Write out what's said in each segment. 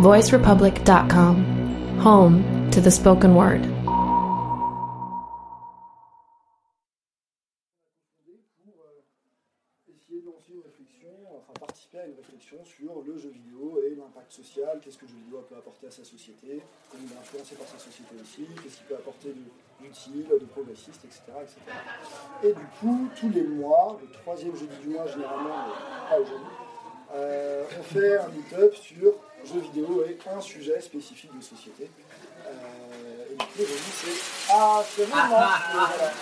voicerepublic.com, home to the spoken word. participer à une réflexion sur le jeu vidéo et l'impact social, qu'est-ce que le jeu vidéo peut apporter à sa société, comment il est influencé par sa société aussi, qu'est-ce qu'il peut apporter d'utile, de, progressiste, etc., etc. Et du coup, tous les mois, le troisième jeudi du mois généralement, pas aujourd'hui, euh, on fait un meet-up sur jeux vidéo et un sujet spécifique de société. Euh, et du coup, aujourd'hui, c'est Ah, c'est vraiment voilà.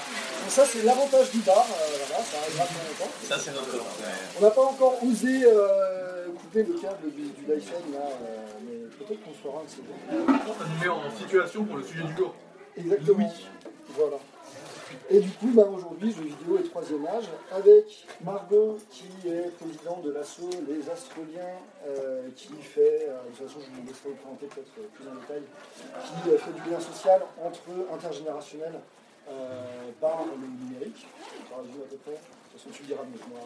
Donc ça, c'est l'avantage du bar, euh, voilà, ça arrivera dans longtemps. Ça, c'est notre. On n'a pas encore osé euh, couper le câble du, du Dyson, là, euh, mais peut-être qu'on fera un de ces deux. Ça nous met en situation pour le sujet du jour. Exactement. Voilà. Et du coup, bah, aujourd'hui, jeux vidéo et troisième âge, avec Margot, qui est présidente de l'asso Les Astroliens, euh, qui fait, euh, de toute façon, je vous laisserai vous présenter peut-être euh, plus en détail, qui fait du lien social entre intergénérationnel par le numérique, par résume à peu près, de toute façon, tu le diras mieux moi.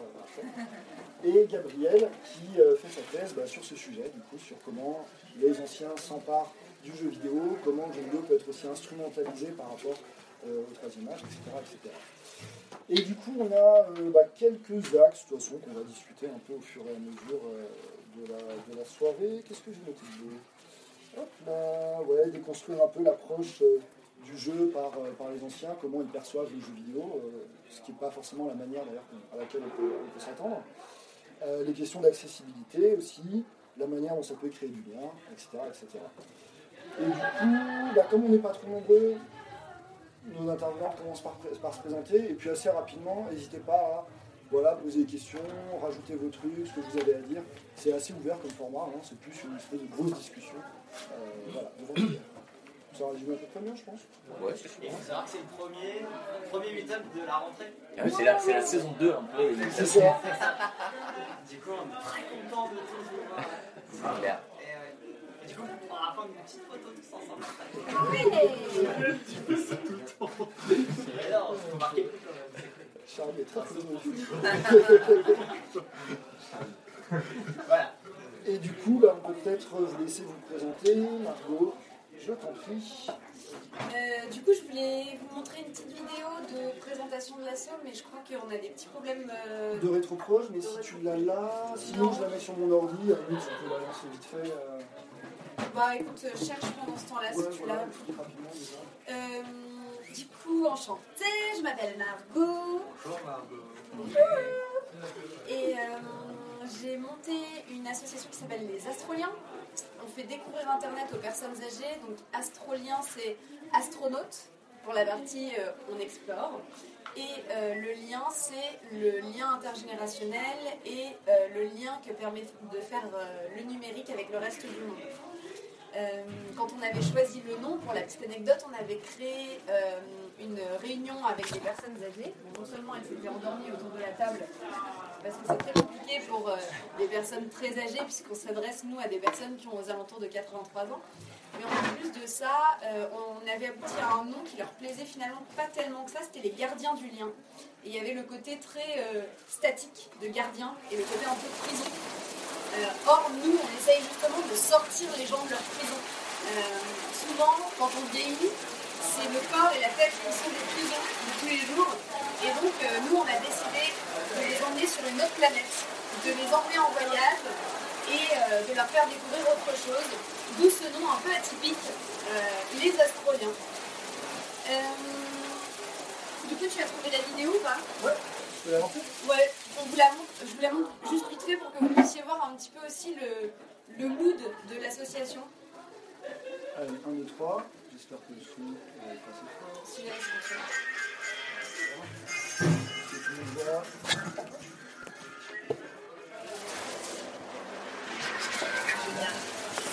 Et Gabriel, qui fait sa thèse bah, sur ce sujet, du coup, sur comment les anciens s'emparent du jeu vidéo, comment le jeu vidéo peut être aussi instrumentalisé par rapport euh, au troisième âge, etc.. Et du coup, on a euh, bah, quelques axes, de toute façon, qu'on va discuter un peu au fur et à mesure euh, de, la, soirée. Qu'est-ce que j'ai noté de Hop là, ouais, déconstruire un peu l'approche du jeu par, par les anciens, comment ils perçoivent les jeux vidéo, ce qui n'est pas forcément la manière d'ailleurs à laquelle on peut, s'attendre. Les questions d'accessibilité aussi, la manière dont ça peut créer du lien, etc. etc. Et du coup, bah, comme on n'est pas trop nombreux, nos intervenants commencent par, par se présenter, et puis assez rapidement, n'hésitez pas à voilà, poser des questions, rajouter vos trucs, ce que vous avez à dire. C'est assez ouvert comme format, hein, c'est plus une espèce de grosse discussion. Euh, voilà, devant. Ça résume à peu près bien, je pense. Ouais, c'est faut savoir que c'est le premier, premier meet-up de la rentrée. Ah oui, c'est la, c'est la saison 2 un peu. C'est ça. Du coup, on est très content de tous vous voir. C'est clair. Coup, on va prendre une petite photo tous ensemble. Mais non, faut marquer le coup quand même. Charlie est très philosophique. Voilà. Et du coup, bah, on peut peut-être vous laisser vous présenter. Margot, je t'en prie. Euh, du coup, je voulais vous montrer une petite vidéo de présentation de l'assaut, mais je crois qu'on a des petits problèmes. euh, De rétroproche, mais si tu l'as là, sinon je la mets sur mon ordi, à la limite, la lancer vite fait. euh, Bah écoute, euh, cherche pendant ce temps-là si tu l'as. Euh, du coup, enchantée, je m'appelle Margot. Bonjour, Margot. Et euh, j'ai monté une association qui s'appelle les Astroliens. On fait découvrir Internet aux personnes âgées. Donc Astrolien, c'est astronaute pour la partie euh, on explore. Et le lien, c'est le lien intergénérationnel et le lien que permet de faire le numérique avec le reste du monde. Euh, quand on avait choisi le nom, pour la petite anecdote, on avait créé euh, une réunion avec des personnes âgées. Non seulement elles s'étaient endormies autour de la table, parce que c'est très compliqué pour euh, des personnes très âgées, puisqu'on s'adresse, nous, à des personnes qui ont aux alentours de 83 ans. Mais en plus de ça, euh, on avait abouti à un nom qui leur plaisait finalement pas tellement que ça, c'était les gardiens du lien. Et il y avait le côté très statique de gardien et le côté un peu prison. Euh, or, nous, on essaye justement de sortir les gens de leur prison. Euh, souvent, quand on vieillit, c'est le corps et la tête qui sont des prisons de tous les jours. Et donc, euh, nous, on a décidé de les emmener sur une autre planète, de les emmener en voyage et de leur faire découvrir autre chose. D'où ce nom un peu atypique, euh, les Astroliens. Euh, du coup, tu as trouvé la vidéo ou pas? Ouais, je peux Ouais, on vous la montre, je vous la montre juste vite fait pour que vous puissiez voir un petit peu aussi le, le mood de l'association. Allez, 1, 2, 3. J'espère que le son est passé fort. Si jamais c'est ça. Que tout le monde voit.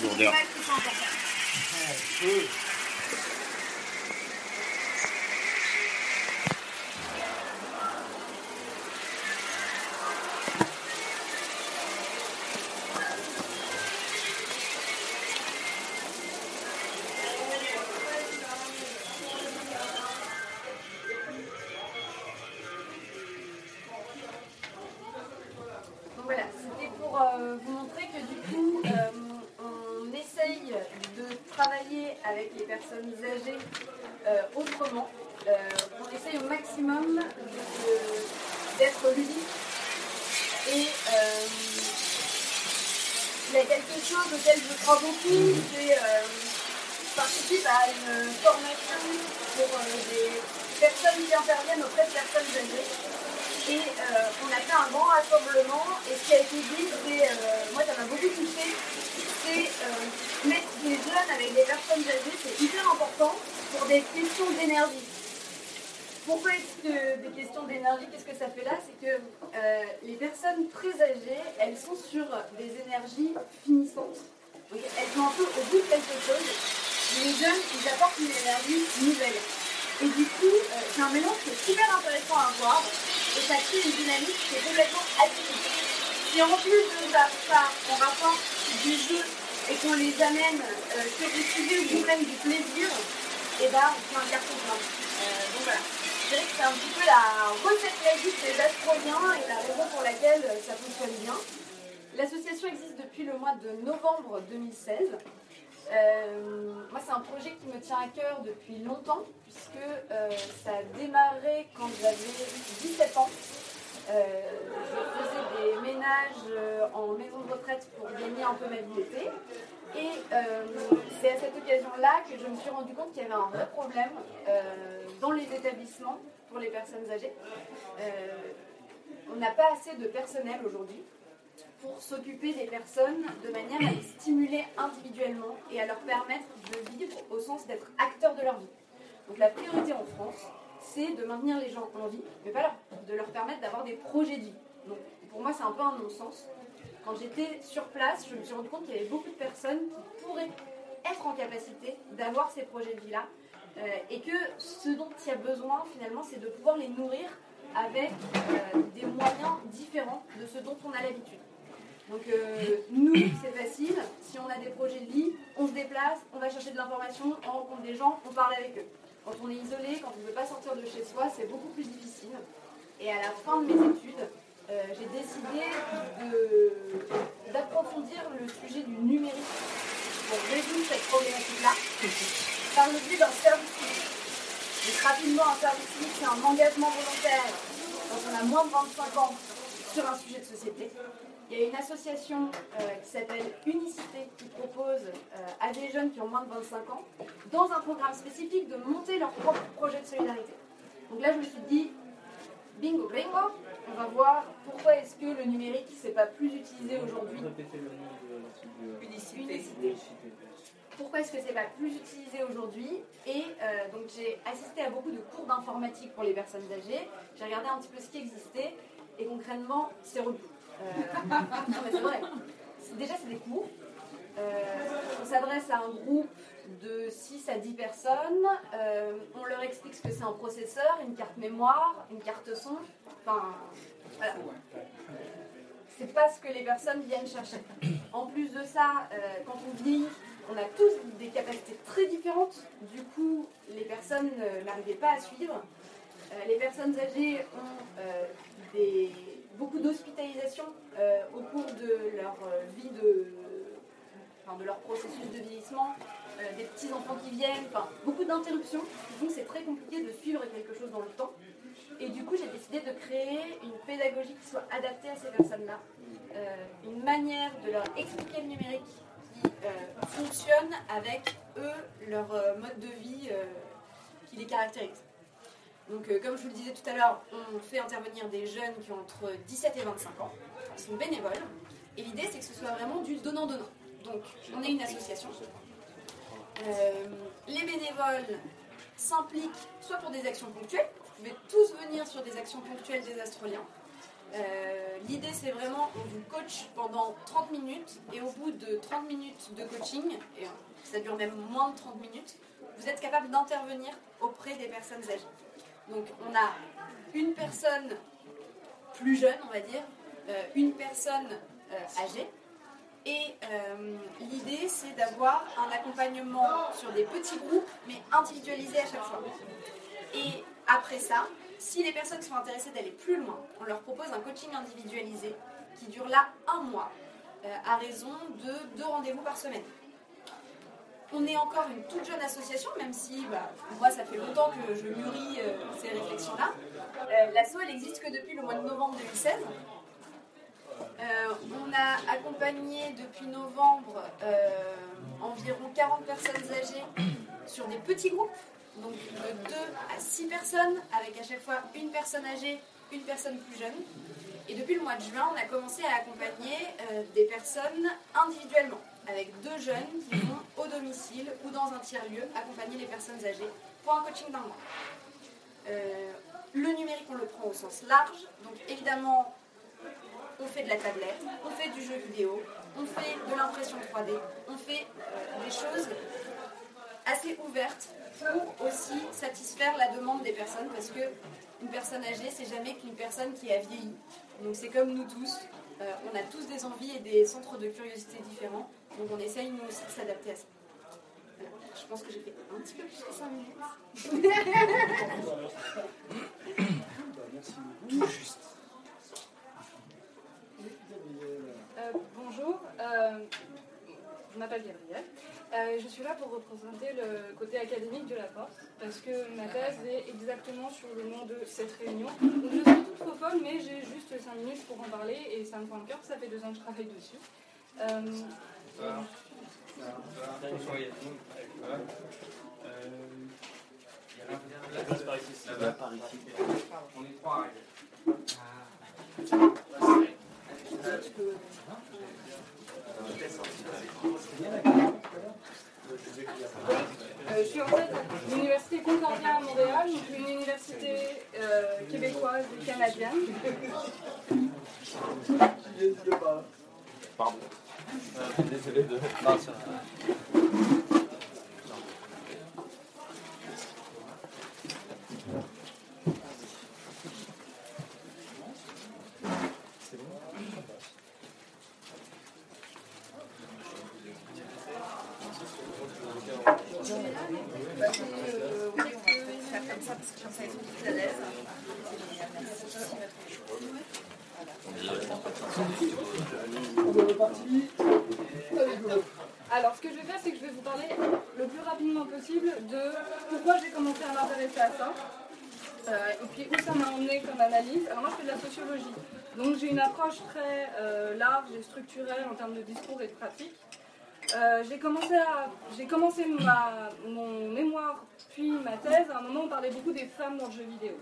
Lourdeur. Ouais, les personnes très âgées, elles sont sur des énergies finissantes. Elles sont un peu au bout de quelque chose. Les jeunes, ils apportent une énergie nouvelle. Et du coup, euh, c'est un mélange qui est super intéressant à voir. Et ça crée une dynamique qui est complètement atypique. Si en plus de ça, on rapporte du jeu et qu'on les amène euh, sur des sujets où ils prennent du plaisir, et ben on fait un carton plein. Euh, donc voilà. Je dirais que c'est un petit peu la recette magique des astroliens et la raison pour laquelle euh, ça fonctionne bien. L'association existe depuis le mois de novembre 2016. Euh, moi, c'est un projet qui me tient à cœur depuis longtemps, puisque euh, ça a démarré quand j'avais 17 ans. Je faisais des ménages en maison de retraite pour gagner un peu ma vie. Et euh, c'est à cette occasion-là que je me suis rendu compte qu'il y avait un vrai problème euh, dans les établissements pour les personnes âgées. Euh, on n'a pas assez de personnel aujourd'hui pour s'occuper des personnes de manière à les stimuler individuellement et à leur permettre de vivre au sens d'être acteurs de leur vie. Donc la priorité en France, c'est de maintenir les gens en vie, mais pas leur- de leur permettre d'avoir des projets de vie. Donc pour moi, c'est un peu un non-sens. Quand j'étais sur place, je me suis rendu compte qu'il y avait beaucoup de personnes qui pourraient être en capacité d'avoir ces projets de vie-là, euh, et que ce dont il y a besoin finalement, c'est de pouvoir les nourrir avec euh, des moyens différents de ce dont on a l'habitude. Donc euh, nous, c'est facile. Si on a des projets de vie, on se déplace, on va chercher de l'information, on rencontre des gens, on parle avec eux. Quand on est isolé, quand on ne veut pas sortir de chez soi, c'est beaucoup plus difficile. Et à la fin de mes études, euh, j'ai décidé d'approfondir le sujet du numérique pour résoudre cette problématique-là par le biais d'un service civique. Donc rapidement, un service civique, c'est un engagement volontaire quand on a moins de 25 ans sur un sujet de société. Il y a une association euh, qui s'appelle Unicité qui propose euh, à des jeunes qui ont moins de 25 ans, dans un programme spécifique, de monter leur propre projet de solidarité. Donc là, je me suis dit, bingo, bingo, on va voir pourquoi est-ce que le numérique ne s'est pas plus utilisé aujourd'hui. Unicité. Pourquoi est-ce que c'est pas plus utilisé aujourd'hui Et euh, donc j'ai assisté à beaucoup de cours d'informatique pour les personnes âgées. J'ai regardé un petit peu ce qui existait et concrètement, c'est relou. Euh, non mais c'est vrai. Déjà, c'est des cours. Euh, on s'adresse à un groupe de 6 à 10 personnes. Euh, on leur explique ce que c'est un processeur, une carte mémoire, une carte son. Enfin, voilà. C'est pas ce que les personnes viennent chercher. En plus de ça, euh, quand on vieillit, on a tous des capacités très différentes. Du coup, les personnes euh, n'arrivaient pas à suivre. Les personnes âgées ont beaucoup d'hospitalisations au cours de leur vie de, de leur processus de vieillissement, euh, des petits enfants qui viennent, beaucoup d'interruptions. Donc c'est très compliqué de suivre quelque chose dans le temps. Et du coup, j'ai décidé de créer une pédagogie qui soit adaptée à ces personnes-là, Euh, une manière de leur expliquer le numérique qui euh, fonctionne avec eux, leur mode de vie qui les caractérise. Donc, comme je vous le disais tout à l'heure, on fait intervenir des jeunes qui ont entre 17 et 25 ans. Ils sont bénévoles. Et l'idée, c'est que ce soit vraiment du donnant-donnant. Donc, on est une association. Euh, les bénévoles s'impliquent soit pour des actions ponctuelles. Vous pouvez tous venir sur des actions ponctuelles des astroliens. Euh, L'idée, c'est vraiment, on vous coach pendant 30 minutes et au bout de 30 minutes de coaching, et ça dure même moins de 30 minutes, vous êtes capable d'intervenir auprès des personnes âgées. Donc, on a une personne plus jeune, on va dire, euh, une personne euh, âgée. Et euh, l'idée, c'est d'avoir un accompagnement sur des petits groupes, mais individualisé à chaque fois. Et après ça, si les personnes sont intéressées d'aller plus loin, on leur propose un coaching individualisé qui dure là un mois, euh, à raison de deux rendez-vous par semaine. on est encore une toute jeune association, même si bah, moi ça fait longtemps que je mûris euh, ces réflexions-là. L'asso elle existe que depuis le mois de novembre 2016. Euh, on a accompagné depuis novembre euh, environ 40 personnes âgées sur des petits groupes, donc de 2 à 6 personnes, avec à chaque fois une personne âgée, une personne plus jeune. Et depuis le mois de juin, on a commencé à accompagner euh, des personnes individuellement, avec deux jeunes qui vont au domicile ou dans un tiers-lieu accompagner les personnes âgées pour un coaching d'un mois. Le numérique, on le prend au sens large, donc évidemment, on fait de la tablette, on fait du jeu vidéo, on fait de l'impression 3D, on fait euh, des choses assez ouvertes pour aussi satisfaire la demande des personnes parce que une personne âgée, c'est jamais qu'une personne qui a vieilli. Donc c'est comme nous tous, euh, on a tous des envies et des centres de curiosité différents, donc on essaye nous aussi de s'adapter à ça. Voilà. Je pense que j'ai fait un petit peu plus que 5 minutes. Bah, merci beaucoup. Juste. Oui, Gabriel. Euh, bonjour, euh, je m'appelle Gabrielle. Euh, je suis là pour représenter le côté académique de la force, parce que ma thèse est exactement sur le nom de cette réunion. Donc je suis toute trop folle, mais j'ai juste 5 minutes pour en parler, et ça me prend le cœur, ça fait deux ans que je travaille dessus. Euh, On est trois arrivés. Euh, je suis en fait à l'université Concordia à Montréal, donc une université euh, québécoise et canadienne. N'hésitez pas. Désolé de. On est reparti. Allez, go. Alors, ce que je vais faire, c'est que je vais vous parler le plus rapidement possible de pourquoi j'ai commencé à m'intéresser à ça. euh, et puis où ça m'a emmené comme analyse. Alors moi, je fais de la sociologie. Donc j'ai une approche très euh, large et structurelle en termes de discours et de pratique. Euh, j'ai commencé, à, j'ai commencé mon mémoire puis ma thèse à un moment on parlait beaucoup des femmes dans le jeu vidéo.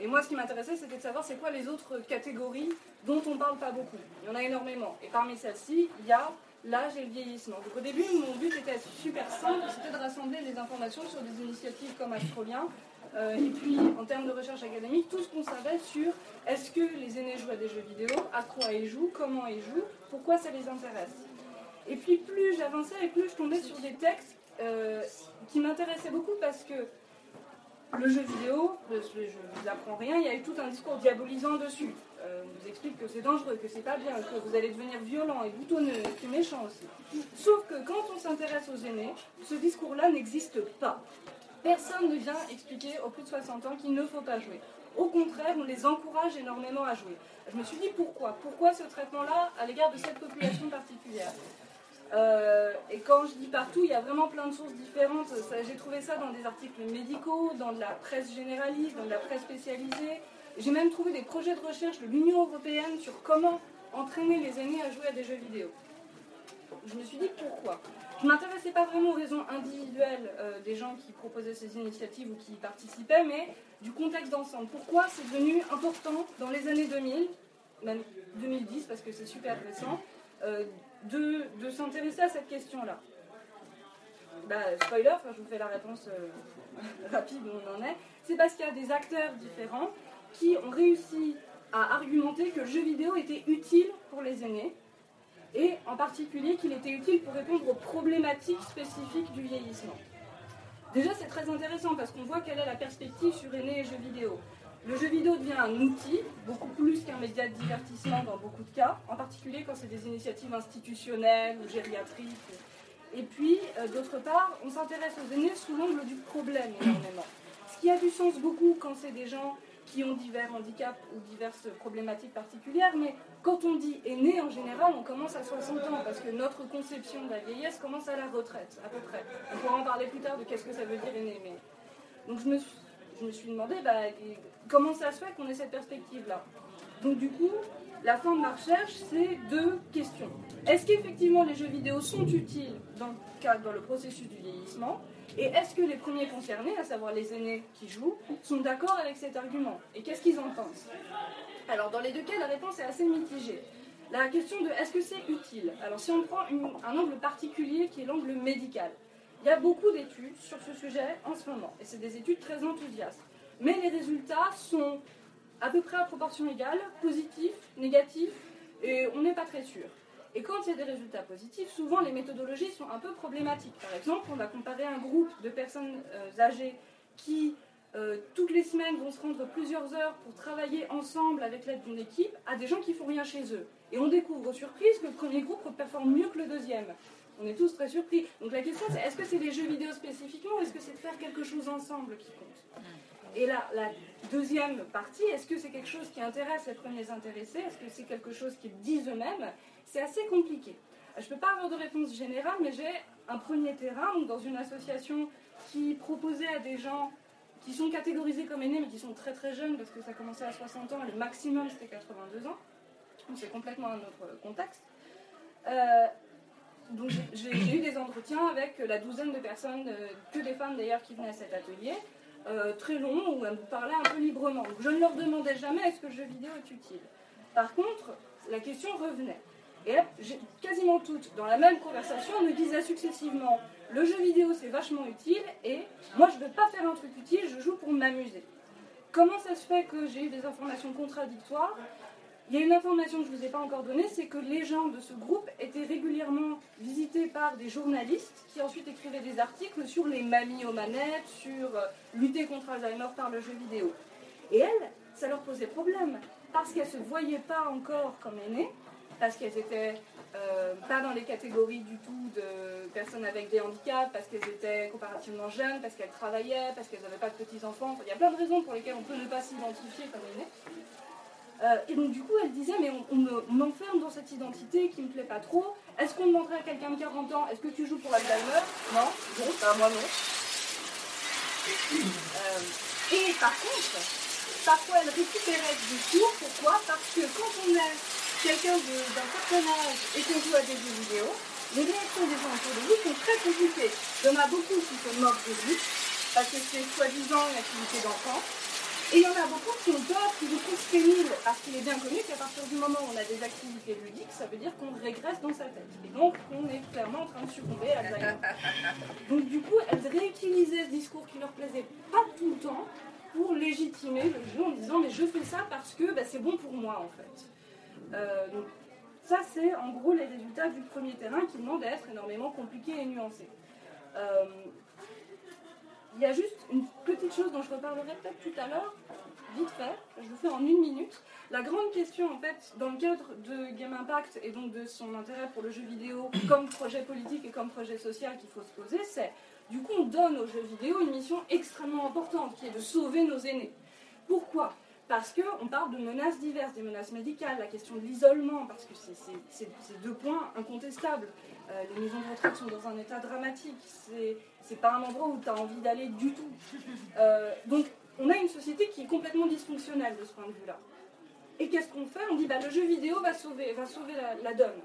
Et moi, ce qui m'intéressait, c'était de savoir c'est quoi les autres catégories dont on parle pas beaucoup. Il y en a énormément. Et parmi celles-ci, il y a l'âge et le vieillissement. Donc au début, mon but était super simple, c'était de rassembler les informations sur des initiatives comme Astrolien. Euh, et puis, en termes de recherche académique, tout ce qu'on savait sur est-ce que les aînés jouent à des jeux vidéo, à quoi ils jouent, comment ils jouent, pourquoi ça les intéresse. Et puis, plus j'avançais et plus je tombais sur des textes euh, qui m'intéressaient beaucoup parce que le jeu vidéo, je ne vous apprends rien, il y a eu tout un discours diabolisant dessus. Euh, on vous explique que c'est dangereux, que c'est pas bien, que vous allez devenir violent et boutonneux, et méchant aussi. Sauf que quand on s'intéresse aux aînés, ce discours-là n'existe pas. Personne ne vient expliquer aux plus de 60 ans qu'il ne faut pas jouer. Au contraire, on les encourage énormément à jouer. Je me suis dit pourquoi? Pourquoi ce traitement-là à l'égard de cette population particulière? Euh, et quand je dis partout, il y a vraiment plein de sources différentes. J'ai trouvé ça dans des articles médicaux, dans de la presse généraliste, dans de la presse spécialisée. J'ai même trouvé des projets de recherche de l'Union européenne sur comment entraîner les aînés à jouer à des jeux vidéo. Je me suis dit pourquoi? Je ne m'intéressais pas vraiment aux raisons individuelles euh, des gens qui proposaient ces initiatives ou qui y participaient, mais du contexte d'ensemble. Pourquoi c'est devenu important dans les années 2000, même 2010 parce que c'est super récent, euh, de, s'intéresser à cette question-là. Bah, spoiler, je vous fais la réponse euh, rapide où on en est. C'est parce qu'il y a des acteurs différents qui ont réussi à argumenter que le jeu vidéo était utile pour les aînés et en particulier qu'il était utile pour répondre aux problématiques spécifiques du vieillissement. Déjà, c'est très intéressant parce qu'on voit quelle est la perspective sur aînés et jeux vidéo. Le jeu vidéo devient un outil, beaucoup plus qu'un média de divertissement dans beaucoup de cas, en particulier quand c'est des initiatives institutionnelles ou gériatriques. Et puis, euh, d'autre part, on s'intéresse aux aînés sous l'angle du problème énormément. Ce qui a du sens beaucoup quand c'est des gens qui ont divers handicaps ou diverses problématiques particulières, mais quand on dit aîné, en général, on commence à 60 ans, parce que notre conception de la vieillesse commence à la retraite, à peu près. On pourra en parler plus tard de qu'est-ce que ça veut dire aîné. Mais... Donc je me suis, je me suis demandé bah, comment ça se fait qu'on ait cette perspective-là? Donc du coup, la fin de ma recherche, c'est deux questions. Est-ce qu'effectivement les jeux vidéo sont utiles dans le, cadre, dans le processus du vieillissement? Et est-ce que les premiers concernés, à savoir les aînés qui jouent, sont d'accord avec cet argument? Et qu'est-ce qu'ils en pensent? Alors dans les deux cas, la réponse est assez mitigée. La question de est-ce que c'est utile? Alors si on prend un angle particulier qui est l'angle médical, il y a beaucoup d'études sur ce sujet en ce moment, et c'est des études très enthousiastes. Mais les résultats sont à peu près à proportion égale, positifs, négatifs, et on n'est pas très sûr. Et quand il y a des résultats positifs, souvent les méthodologies sont un peu problématiques. Par exemple, on va comparer un groupe de personnes euh, âgées qui, euh, toutes les semaines, vont se rendre plusieurs heures pour travailler ensemble avec l'aide d'une équipe, à des gens qui font rien chez eux. Et on découvre, surprise, que le premier groupe performe mieux que le deuxième. On est tous très surpris. Donc la question c'est est-ce que c'est les jeux vidéo spécifiquement ou est-ce que c'est de faire quelque chose ensemble qui compte? Et là, la deuxième partie, est-ce que c'est quelque chose qui intéresse les premiers intéressés? Est-ce que c'est quelque chose qu'ils disent eux-mêmes? C'est assez compliqué. Je ne peux pas avoir de réponse générale, mais j'ai un premier terrain dans une association qui proposait à des gens qui sont catégorisés comme aînés, mais qui sont très très jeunes, parce que ça commençait à 60 ans, et le maximum c'était 82 ans. Donc c'est complètement un autre contexte. Euh, donc j'ai eu des entretiens avec la douzaine de personnes, euh, que des femmes d'ailleurs, qui venaient à cet atelier, euh, très longs, où elles me parlaient un peu librement. Je ne leur demandais jamais est-ce que le jeu vidéo est utile? Par contre, la question revenait. Et quasiment toutes, dans la même conversation, me disaient successivement le jeu vidéo c'est vachement utile et moi je ne veux pas faire un truc utile, je joue pour m'amuser. Comment ça se fait que j'ai eu des informations contradictoires? Il y a une information que je ne vous ai pas encore donnée, c'est que les gens de ce groupe étaient régulièrement visités par des journalistes qui ensuite écrivaient des articles sur les mamies aux manettes, sur euh, lutter contre Alzheimer par le jeu vidéo. Et elles, ça leur posait problème, parce qu'elles ne se voyaient pas encore comme aînées, parce qu'elles étaient euh, pas dans les catégories du tout de personnes avec des handicaps, parce qu'elles étaient comparativement jeunes, parce qu'elles travaillaient, parce qu'elles n'avaient pas de petits-enfants. Il y a plein de raisons pour lesquelles on peut ne pas s'identifier comme aîné. Euh, et donc du coup, elle disait, mais on, on me- on m'enferme dans cette identité qui me plaît pas trop. Est-ce qu'on demanderait à quelqu'un de 40 ans, est-ce que tu joues pour Alzheimer Non, non, bah, moi non. Euh, et par contre, parfois elle récupérait du cours. Pourquoi? Parce que quand on est quelqu'un d'un certain âge et qu'on joue à des jeux vidéo, les réactions des gens autour de vous sont très compliquées. Il y en a beaucoup qui se moquent de vous, parce que c'est soi-disant une activité d'enfant. Et il y en a beaucoup qui ont peur, qui vous trouvent pénible, parce qu'il est bien connu qu'à partir du moment où on a des activités ludiques, ça veut dire qu'on régresse dans sa tête. Et donc, on est clairement en train de succomber à Alzheimer. Donc, du coup, elles réutilisaient ce discours qui leur plaisait pas tout le temps pour légitimer le jeu en disant Mais je fais ça parce que bah, c'est bon pour moi, en fait. Euh, donc, ça, c'est en gros les résultats du premier terrain qui demande à être énormément compliqué et nuancé. Euh, il y a juste une petite chose dont je reparlerai peut-être tout à l'heure, vite fait, je le fais en une minute. La grande question, en fait, dans le cadre de Game Impact et donc de son intérêt pour le jeu vidéo comme projet politique et comme projet social qu'il faut se poser, c'est du coup, on donne aux jeux vidéo une mission extrêmement importante qui est de sauver nos aînés. Pourquoi? Parce qu'on parle de menaces diverses, des menaces médicales, la question de l'isolement, parce que c'est deux points incontestables. Euh, les maisons de retraite sont dans un état dramatique. C'est pas un endroit où tu as envie d'aller du tout. Euh, donc, on a une société qui est complètement dysfonctionnelle de ce point de vue-là. Et qu'est-ce qu'on fait? On dit bah, le jeu vidéo va sauver, va sauver la, la donne.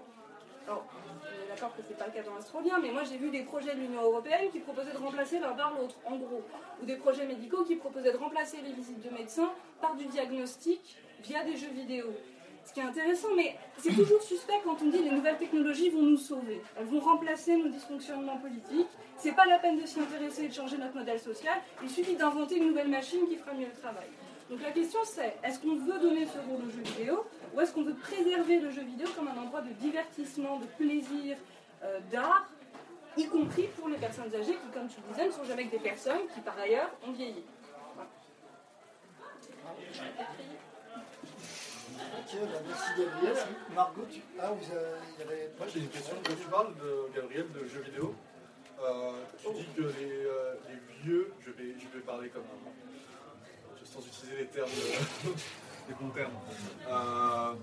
Alors, on est d'accord que c'est pas le cas dans l'Astrolien, mais moi j'ai vu des projets de l'Union Européenne qui proposaient de remplacer l'un par l'autre, en gros. Ou des projets médicaux qui proposaient de remplacer les visites de médecins par du diagnostic via des jeux vidéo. Ce qui est intéressant, mais c'est toujours suspect quand on dit les nouvelles technologies vont nous sauver. Elles vont remplacer nos dysfonctionnements politiques. C'est pas la peine de s'y intéresser et de changer notre modèle social. Il suffit d'inventer une nouvelle machine qui fera mieux le travail. Donc la question c'est, est-ce qu'on veut donner ce rôle au jeu vidéo ou est-ce qu'on veut préserver le jeu vidéo comme un endroit de divertissement, de plaisir, euh, d'art, y compris pour les personnes âgées qui, comme tu le disais, ne sont jamais que des personnes qui par ailleurs ont vieilli? Ok, bah, merci Gabriel. Margot, tu... ah, vous avez... il y avait... Moi j'ai une question. Quand tu parles de Gabriel de jeux vidéo, euh, tu dis que les, euh, les vieux, je vais, je vais parler comme un. Je sans utiliser les termes, euh, les bons termes. Euh,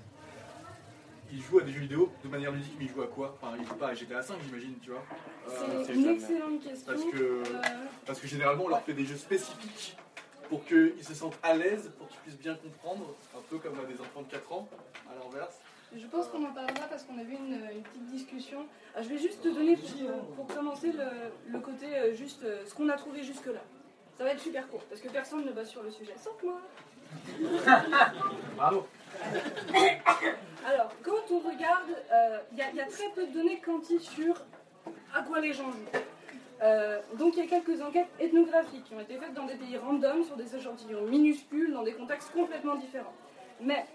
il joue à des jeux vidéo de manière ludique, mais il joue à quoi? Enfin, il joue pas à GTA 5, j'imagine, tu vois. Euh, C'est une excellente question. parce que, Euh, parce que généralement, on leur fait des jeux spécifiques pour qu'ils se sentent à l'aise, pour qu'ils puissent bien comprendre, un peu comme à des enfants de 4 ans, à l'inverse. Je pense qu'on en parlera parce qu'on a vu une, une petite discussion. Ah, je vais juste te donner pour, pour commencer le, le côté euh, juste euh, ce qu'on a trouvé jusque-là. Ça va être super court parce que personne ne va sur le sujet, sauf moi. Bravo Alors, quand on regarde, euh, il y, a- il y a très peu de données quanti sur à quoi les gens jouent. Euh, donc il y a quelques enquêtes ethnographiques qui ont été faites dans des pays random, sur des échantillons minuscules, dans des contextes complètement différents. Mais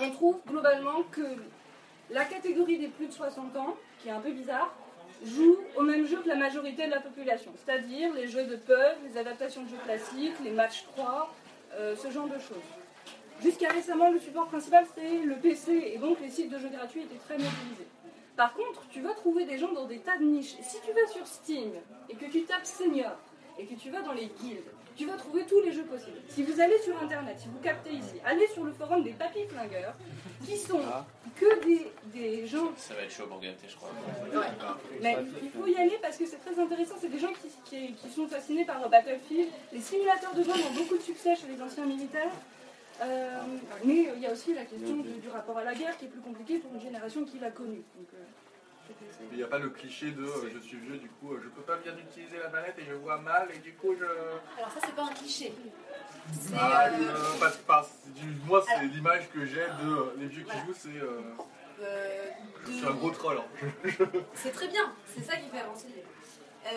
on trouve globalement que la catégorie des plus de 60 ans, qui est un peu bizarre, joue au même jeu que la majorité de la population, c'est-à-dire les jeux de puzzle, les adaptations de jeux classiques, les matchs 3, euh, ce genre de choses. Jusqu'à récemment, le support principal c'était le PC et donc les sites de jeux gratuits étaient très mobilisés. Par contre, tu vas trouver des gens dans des tas de niches. Si tu vas sur Steam et que tu tapes Senior et que tu vas dans les guildes, tu vas trouver tous les jeux possibles. Si vous allez sur internet, si vous captez ici, allez sur le forum des papis flingueurs, qui sont que des, des gens Ça va être chaud pour gâter, je crois. mais il faut y aller parce que c'est très intéressant. C'est des gens qui, qui- qui sont fascinés par Battlefield. Les simulateurs de zone ont beaucoup de succès chez les anciens militaires. Euh, mais il y a aussi la question du, du rapport à la guerre qui est plus compliquée pour une génération qui l'a connue. Donc, euh, Il n'y a pas le cliché de euh, je suis vieux, du coup euh, je peux pas bien utiliser la manette et je vois mal et du coup je. Alors ça, c'est pas un cliché. C'est Ah, euh, euh, parce- moi c'est l'image que j'ai de euh, les vieux qui jouent, c'est. euh, euh, je suis un gros troll. hein. C'est très bien, c'est ça qui fait avancer. Euh,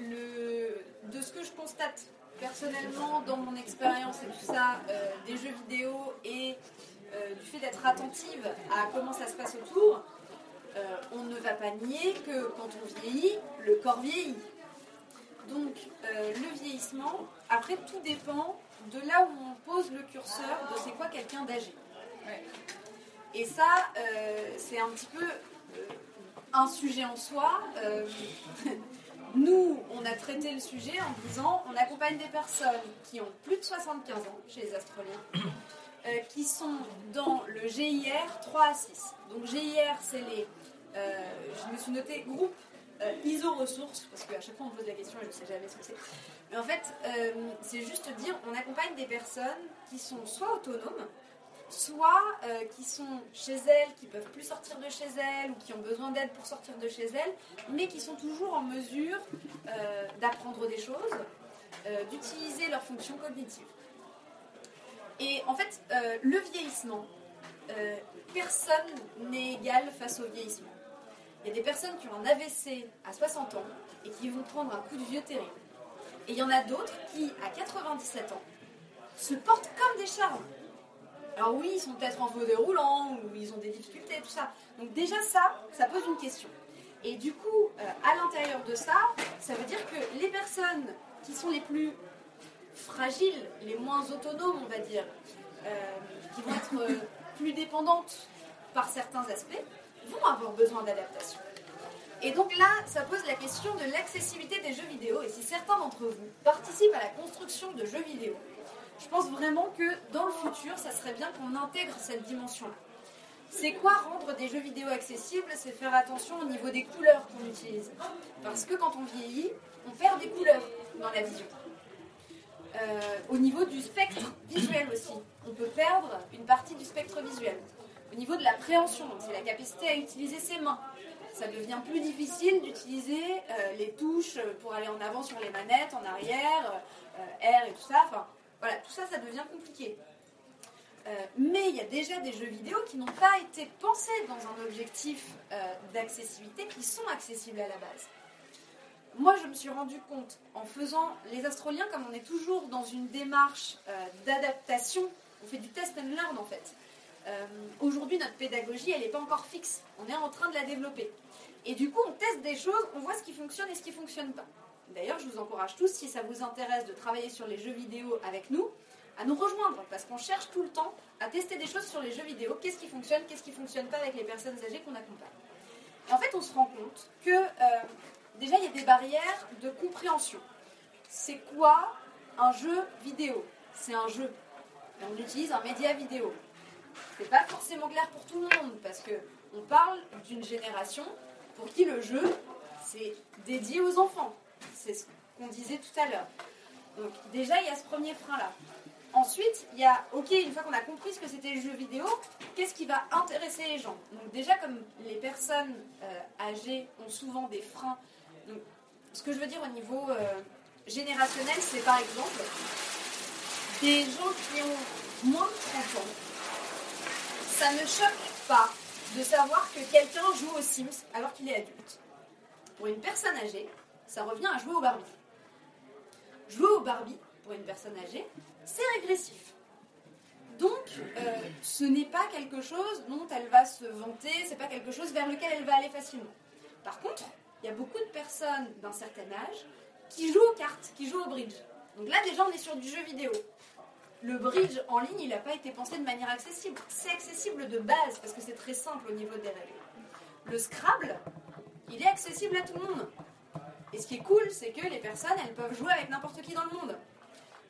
le- de ce que je constate personnellement dans mon expérience et tout ça, euh, des jeux vidéo et euh, du fait d'être attentive à comment ça se passe autour, euh, on ne va pas nier que quand on vieillit, le corps vieillit. Donc le vieillissement, après tout dépend de là où on pose le curseur de c'est quoi quelqu'un d'âgé. Et ça, c'est un petit peu un sujet en soi. Nous, on a traité le sujet en disant on accompagne des personnes qui ont plus de 75 ans chez les Astroliens, euh, qui sont dans le GIR 3 à 6. Donc GIR, c'est les, euh, je me suis noté groupe euh, ISO ressources, parce qu'à chaque fois on me pose la question et je ne sais jamais ce que c'est. Mais en fait, c'est juste dire on accompagne des personnes qui sont soit autonomes, soit euh, qui sont chez elles, qui peuvent plus sortir de chez elles ou qui ont besoin d'aide pour sortir de chez elles, mais qui sont toujours en mesure euh, d'apprendre des choses, euh, d'utiliser leurs fonctions cognitives. Et en fait, le vieillissement, personne n'est égal face au vieillissement. Il y a des personnes qui ont un AVC à 60 ans et qui vont prendre un coup de vieux terrible. Et il y en a d'autres qui, à 97 ans, se portent comme des charmes. Alors oui, ils sont peut-être en fauteuil roulant ou ils ont des difficultés, tout ça. Donc déjà ça, ça pose une question. Et du coup, euh, à l'intérieur de ça, ça veut dire que les personnes qui sont les plus fragiles, les moins autonomes, on va dire, euh, qui vont être euh, plus dépendantes par certains aspects, vont avoir besoin d'adaptation. Et donc là, ça pose la question de l'accessibilité des jeux vidéo. Et si certains d'entre vous participent à la construction de jeux vidéo, je pense vraiment que dans le futur, ça serait bien qu'on intègre cette dimension-là. C'est quoi rendre des jeux vidéo accessibles? C'est faire attention au niveau des couleurs qu'on utilise. Parce que quand on vieillit, on perd des couleurs dans la vision. Euh, au niveau du spectre visuel aussi, on peut perdre une partie du spectre visuel. Au niveau de l'appréhension, c'est la capacité à utiliser ses mains. Ça devient plus difficile d'utiliser euh, les touches pour aller en avant sur les manettes, en arrière, euh, R et tout ça. Voilà, tout ça, ça devient compliqué. Euh, mais il y a déjà des jeux vidéo qui n'ont pas été pensés dans un objectif euh, d'accessibilité, qui sont accessibles à la base. Moi, je me suis rendu compte en faisant les astroliens, comme on est toujours dans une démarche euh, d'adaptation, on fait du test and learn en fait. Aujourd'hui, notre pédagogie, elle n'est pas encore fixe. On est en train de la développer. Et du coup, on teste des choses, on voit ce qui fonctionne et ce qui ne fonctionne pas. D'ailleurs, je vous encourage tous, si ça vous intéresse de travailler sur les jeux vidéo avec nous, à nous rejoindre, parce qu'on cherche tout le temps à tester des choses sur les jeux vidéo, qu'est-ce qui fonctionne, qu'est-ce qui ne fonctionne pas avec les personnes âgées qu'on accompagne. Et en fait, on se rend compte que euh, déjà, il y a des barrières de compréhension. C'est quoi un jeu vidéo? C'est un jeu. Et on utilise un média vidéo. C'est pas forcément clair pour tout le monde parce que on parle d'une génération pour qui le jeu c'est dédié aux enfants. C'est ce qu'on disait tout à l'heure. Donc déjà il y a ce premier frein là. Ensuite, il y a, ok, une fois qu'on a compris ce que c'était le jeu vidéo, qu'est-ce qui va intéresser les gens? Donc déjà, comme les personnes euh, âgées ont souvent des freins, ce que je veux dire au niveau euh, générationnel, c'est par exemple des gens qui ont moins de 30 ans. Ça ne choque pas de savoir que quelqu'un joue aux Sims alors qu'il est adulte. Pour une personne âgée, ça revient à jouer au Barbie. Jouer au Barbie, pour une personne âgée, c'est régressif. Donc, euh, ce n'est pas quelque chose dont elle va se vanter, c'est pas quelque chose vers lequel elle va aller facilement. Par contre, il y a beaucoup de personnes d'un certain âge qui jouent aux cartes, qui jouent au bridge. Donc là, déjà, on est sur du jeu vidéo. Le bridge en ligne, il n'a pas été pensé de manière accessible. C'est accessible de base parce que c'est très simple au niveau des règles. Le Scrabble, il est accessible à tout le monde. Et ce qui est cool, c'est que les personnes, elles peuvent jouer avec n'importe qui dans le monde.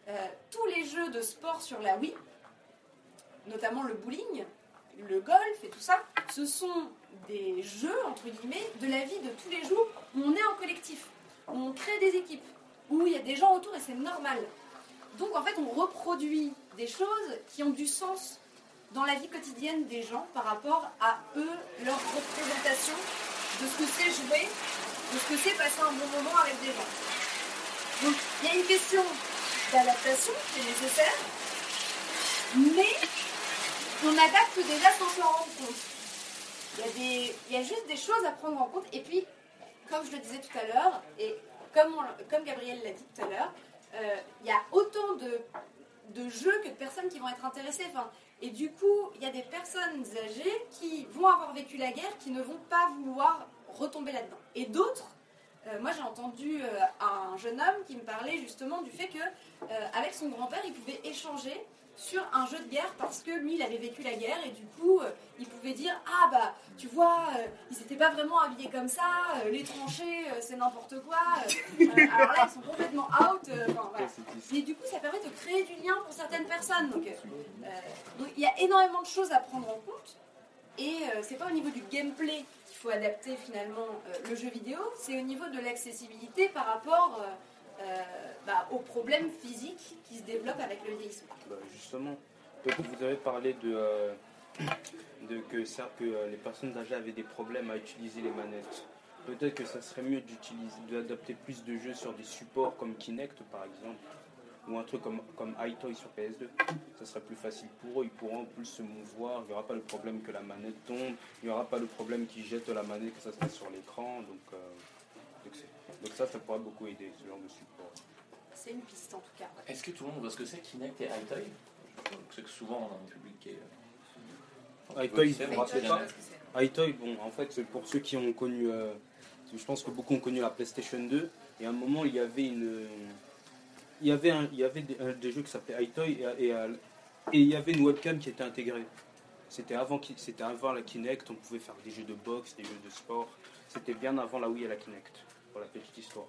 Euh, tous les jeux de sport sur la Wii, notamment le bowling, le golf et tout ça, ce sont des jeux, entre guillemets, de la vie de tous les jours où on est en collectif, où on crée des équipes, où il y a des gens autour et c'est normal. Donc en fait, on reproduit des choses qui ont du sens dans la vie quotidienne des gens par rapport à eux, leur représentation de ce que c'est jouer, de ce que c'est passer un bon moment avec des gens. Donc il y a une question d'adaptation qui est nécessaire, mais on adapte déjà sans s'en rendre compte. Il y, a y a juste des choses à prendre en compte. Et puis, comme je le disais tout à l'heure, et comme, comme Gabriel l'a dit tout à l'heure, euh, il y a autant de, de jeux que de personnes qui vont être intéressées. Et du coup, il y a des personnes âgées qui vont avoir vécu la guerre, qui ne vont pas vouloir retomber là-dedans. Et d'autres, euh, moi j'ai entendu euh, un jeune homme qui me parlait justement du fait que euh, avec son grand-père, il pouvait échanger sur un jeu de guerre parce que lui, il avait vécu la guerre et du coup, il pouvait dire ah bah tu vois, ils n'étaient pas vraiment habillés comme ça, les tranchées, c'est n'importe quoi. alors là, ils sont complètement out. enfin. Et du coup, ça permet de créer du lien pour certaines personnes. Donc, il y a énormément de choses à prendre en compte. Et euh, c'est pas au niveau du gameplay faut adapter finalement euh, le jeu vidéo, c'est au niveau de l'accessibilité par rapport euh, euh, bah, aux problèmes physiques qui se développent avec le vieillissement. Bah, justement, vous avez parlé de, de que, ça, que les personnes âgées avaient des problèmes à utiliser les manettes. Peut-être que ça serait mieux d'utiliser, d'adapter plus de jeux sur des supports comme Kinect par exemple, ou un truc comme, comme iToy sur PS2. Ça serait plus facile pour eux, ils pourront plus se mouvoir, il n'y aura pas le problème que la manette tombe, il n'y aura pas le problème qu'ils jettent la manette, que ça se passe sur l'écran. Donc, euh, donc, ça, ça pourrait beaucoup aider, ce genre de support. C'est une piste en tout cas. Est-ce que tout le monde voit ce que c'est Kinect et iToy? C'est que souvent on a un public qui est. iToy, vous vous pas jamais. iToy, bon, en fait, c'est pour ceux qui ont connu, euh, je pense que beaucoup ont connu la PlayStation 2, et à un moment, il y avait une, il y avait, un, il y avait des, un- des jeux qui s'appelaient iToy, et, et, euh, et il y avait une webcam qui était intégrée. C'était avant, c'était avant la Kinect, on pouvait faire des jeux de boxe, des jeux de sport. C'était bien avant la Wii et la Kinect, pour la petite histoire.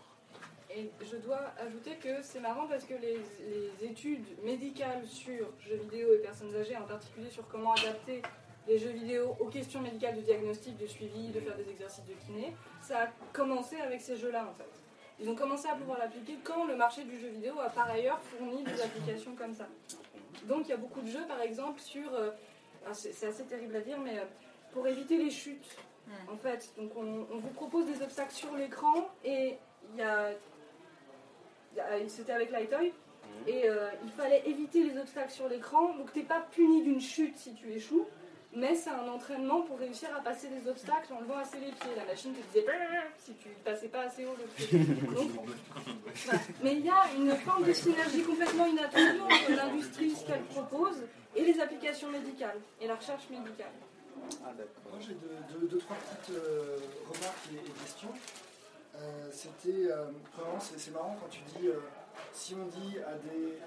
Et je dois ajouter que c'est marrant parce que les, les études médicales sur jeux vidéo et personnes âgées, en particulier sur comment adapter les jeux vidéo aux questions médicales de diagnostic, de suivi, de faire des exercices de kiné, ça a commencé avec ces jeux-là en fait. Ils ont commencé à pouvoir l'appliquer quand le marché du jeu vidéo a par ailleurs fourni des applications comme ça. Donc il y a beaucoup de jeux par exemple sur, euh, ah, c'est assez terrible à dire, mais euh, pour éviter les chutes en fait. Donc on, on vous propose des obstacles sur l'écran et il y a il y a- c'était avec Lightoy, et euh, il fallait éviter les obstacles sur l'écran. Donc t'es pas puni d'une chute si tu échoues, mais c'est un entraînement pour réussir à passer les obstacles en levant assez les pieds. La machine te disait Brrr si tu passais pas assez haut le pied. Donc, voilà. Mais il y a une forme de synergie complètement inattendue entre l'industrie, ce qu'elle propose, et les applications médicales, et la recherche médicale. Ah d'accord. Moi j'ai deux, deux- deux, trois petites euh, remarques et, et questions. Euh, C'était euh, premièrement, c'est marrant quand tu dis euh, si on dit à des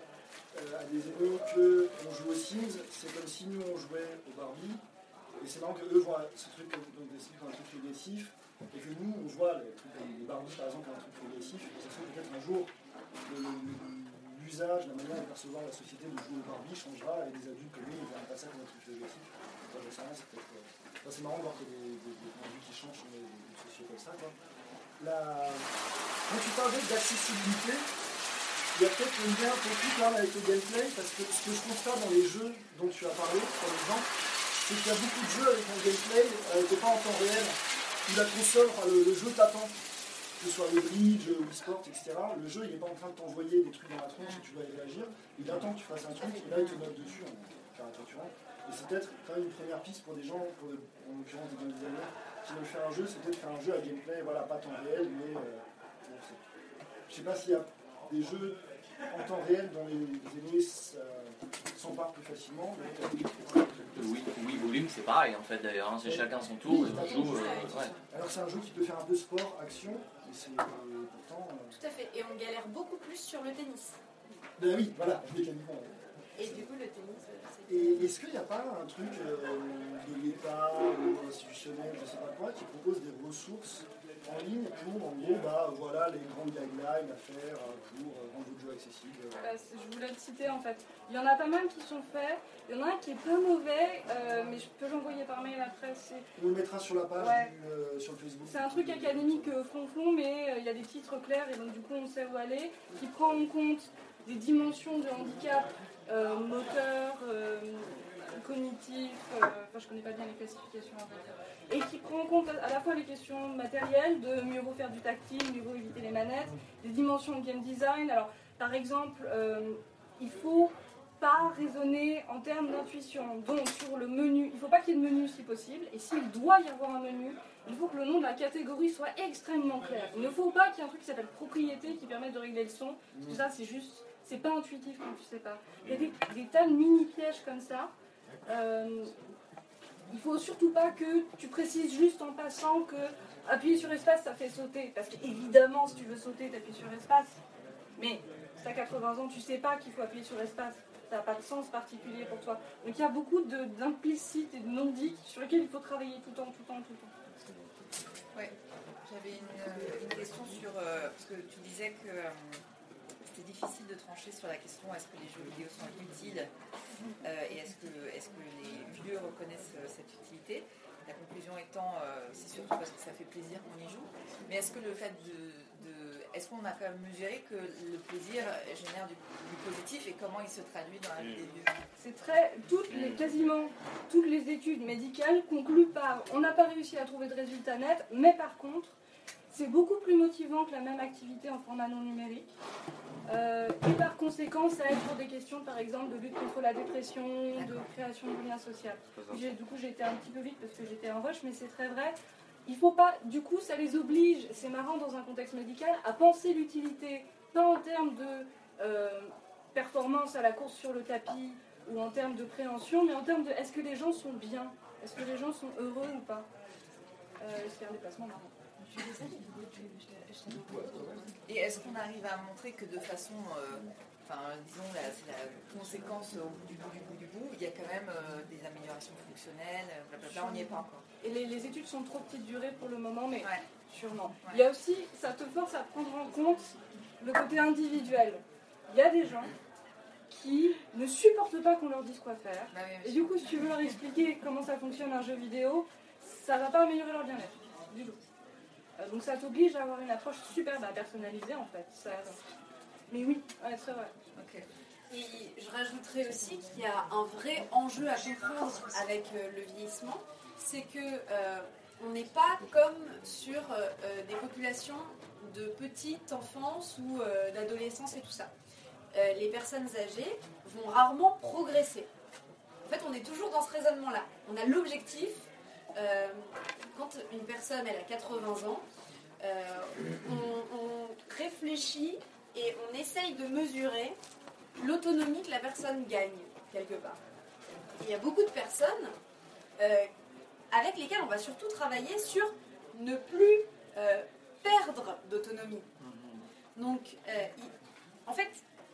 à des aînés que on joue aux Sims, c'est comme si nous on jouait au Barbie. Et c'est marrant que eux voient ce truc comme, donc, des Sims comme un truc régressif et que nous on voit les, les Barbies par exemple comme un truc régressif. Et ça se peut-être un jour l'usage, la manière de percevoir la société de jouer au Barbie changera et les adultes comme nous, ils verront pas ça comme un truc peut-être. euh, c'est marrant de voir a des, des, des points de vue qui changent sur les sociétés comme ça. La... Quand tu parlais d'accessibilité, il y a peut-être un lien plus là avec le gameplay, parce que ce que je constate dans les jeux dont tu as parlé, par exemple, c'est qu'il y a beaucoup de jeux avec un gameplay euh, qui n'est pas en temps réel, où la console, enfin, le, le jeu t'attend, que ce soit le bridge, Wii Sport, etc. Le jeu, il n'est pas en train de t'envoyer des trucs dans la tronche et tu dois y réagir. Il attend que tu fasses un truc et là, il te note dessus en caricaturant. Et c'est peut-être quand même une première piste pour des gens, pour en l'occurrence des designers, qui veulent faire un jeu, c'est peut-être faire un jeu à gameplay, voilà, pas temps réel, mais. euh, bon, je sais pas s'il y a des jeux en temps réel dont les aînés euh, s'emparent plus facilement. Oui, oui, volume, c'est pareil en fait d'ailleurs. hein. C'est chacun son tour et on joue. euh, ouais. Alors c'est un jeu qui peut faire un peu sport, action, et c'est euh, pourtant. euh, Tout à fait. Et on galère beaucoup plus sur le tennis. Ben oui, voilà, mécaniquement. ouais. Et du coup, le tennis, c'est. Et est-ce qu'il n'y a pas un truc euh, de l'État ou institutionnel, je ne sais pas quoi, qui propose des ressources en ligne pour, en gros, bah, voilà les grandes guidelines à faire euh, pour euh, rendre votre jeu accessible Euh, c'est- je voulais le citer en fait. Il y en a pas mal qui sont faits. Il y en a un qui est pas mauvais, euh, mais je peux l'envoyer par mail après. On le mettra sur la page, Ouais. du, euh, sur le Facebook. C'est un truc académique euh, flonflon, mais il y a des titres clairs et donc du coup on sait où aller, qui prend en compte des dimensions de handicap moteur, cognitif, enfin je connais pas bien les classifications en fait, et qui prend en compte à la fois les questions matérielles, de mieux vaut faire du tactile, mieux éviter les manettes, des dimensions de game design. Alors par exemple, euh, il faut pas raisonner en termes d'intuition. Donc sur le menu, il ne faut pas qu'il y ait de menu si possible, et s'il doit y avoir un menu, il faut que le nom de la catégorie soit extrêmement clair. Il ne faut pas qu'il y ait un truc qui s'appelle propriété qui permette de régler le son, parce que ça c'est juste, c'est pas intuitif quand tu sais pas. Il y a des, des tas de mini pièges comme ça. Euh, il faut surtout pas que tu précises juste en passant que appuyer sur espace ça fait sauter, parce qu'évidemment si tu veux sauter t'appuies sur espace, mais si t'as 80 ans tu sais pas qu'il faut appuyer sur espace. Ça n'a pas de sens particulier pour toi. Donc il y a beaucoup d'implicites et de non-dits sur lesquels il faut travailler tout le temps, tout le temps, tout le temps. Ouais, j'avais une, euh, question sur. euh, parce que tu disais que euh, c'était difficile de trancher sur la question est-ce que les jeux vidéo sont utiles euh, et est-ce que, les vieux reconnaissent euh, cette utilité? La conclusion étant euh, c'est surtout parce que ça fait plaisir qu'on y joue. Mais est-ce que le fait de. de- est-ce qu'on a quand même mesuré que le plaisir génère du, du positif et comment il se traduit dans la vie des vieux? C'est très. Toutes les, quasiment toutes les études médicales concluent par on n'a pas réussi à trouver de résultats nets, mais par contre, c'est beaucoup plus motivant que la même activité en format non numérique. Euh, et par conséquent, ça aide pour des questions, par exemple, de lutte contre la dépression, de création de liens sociaux. Du coup, j'ai été un petit peu vite parce que j'étais en rush, mais c'est très vrai. Il faut pas, du coup, ça les oblige, c'est marrant dans un contexte médical, à penser l'utilité, pas en termes de euh, performance à la course sur le tapis ou en termes de préhension, mais en termes de est-ce que les gens sont bien, est-ce que les gens sont heureux ou pas? Euh, c'est un déplacement marrant? Et est-ce qu'on arrive à montrer que de façon, euh, enfin, disons, la- c'est la conséquence au bout du bout du bout du bout, il y a quand même euh, des améliorations fonctionnelles, euh, blablabla, on n'y est pas encore. Et les, les études sont trop petite durée pour le moment, mais Ouais. sûrement. Ouais. Il y a aussi, ça te force à prendre en compte le côté individuel. Il y a des gens qui ne supportent pas qu'on leur dise quoi faire. Bah oui, Et du coup, si tu veux leur expliquer comment ça fonctionne un jeu vidéo, ça va pas améliorer leur bien-être. Du tout. Euh, donc ça t'oblige à avoir une approche super bah, personnalisée en fait. Mais oui, ouais, vrai. Et je rajouterais aussi qu'il y a un vrai enjeu à comprendre avec euh, le vieillissement, c'est que euh, on n'est pas comme sur des populations de petite enfance ou d'adolescence et tout ça. Les personnes âgées vont rarement progresser. En fait, on est toujours dans ce raisonnement-là. On a l'objectif, quand une personne elle a 80 ans, euh, on, réfléchit et on essaye de mesurer l'autonomie que la personne gagne quelque part. Il y a beaucoup de personnes euh, avec lesquelles on va surtout travailler sur ne plus euh, perdre d'autonomie. Donc, en fait,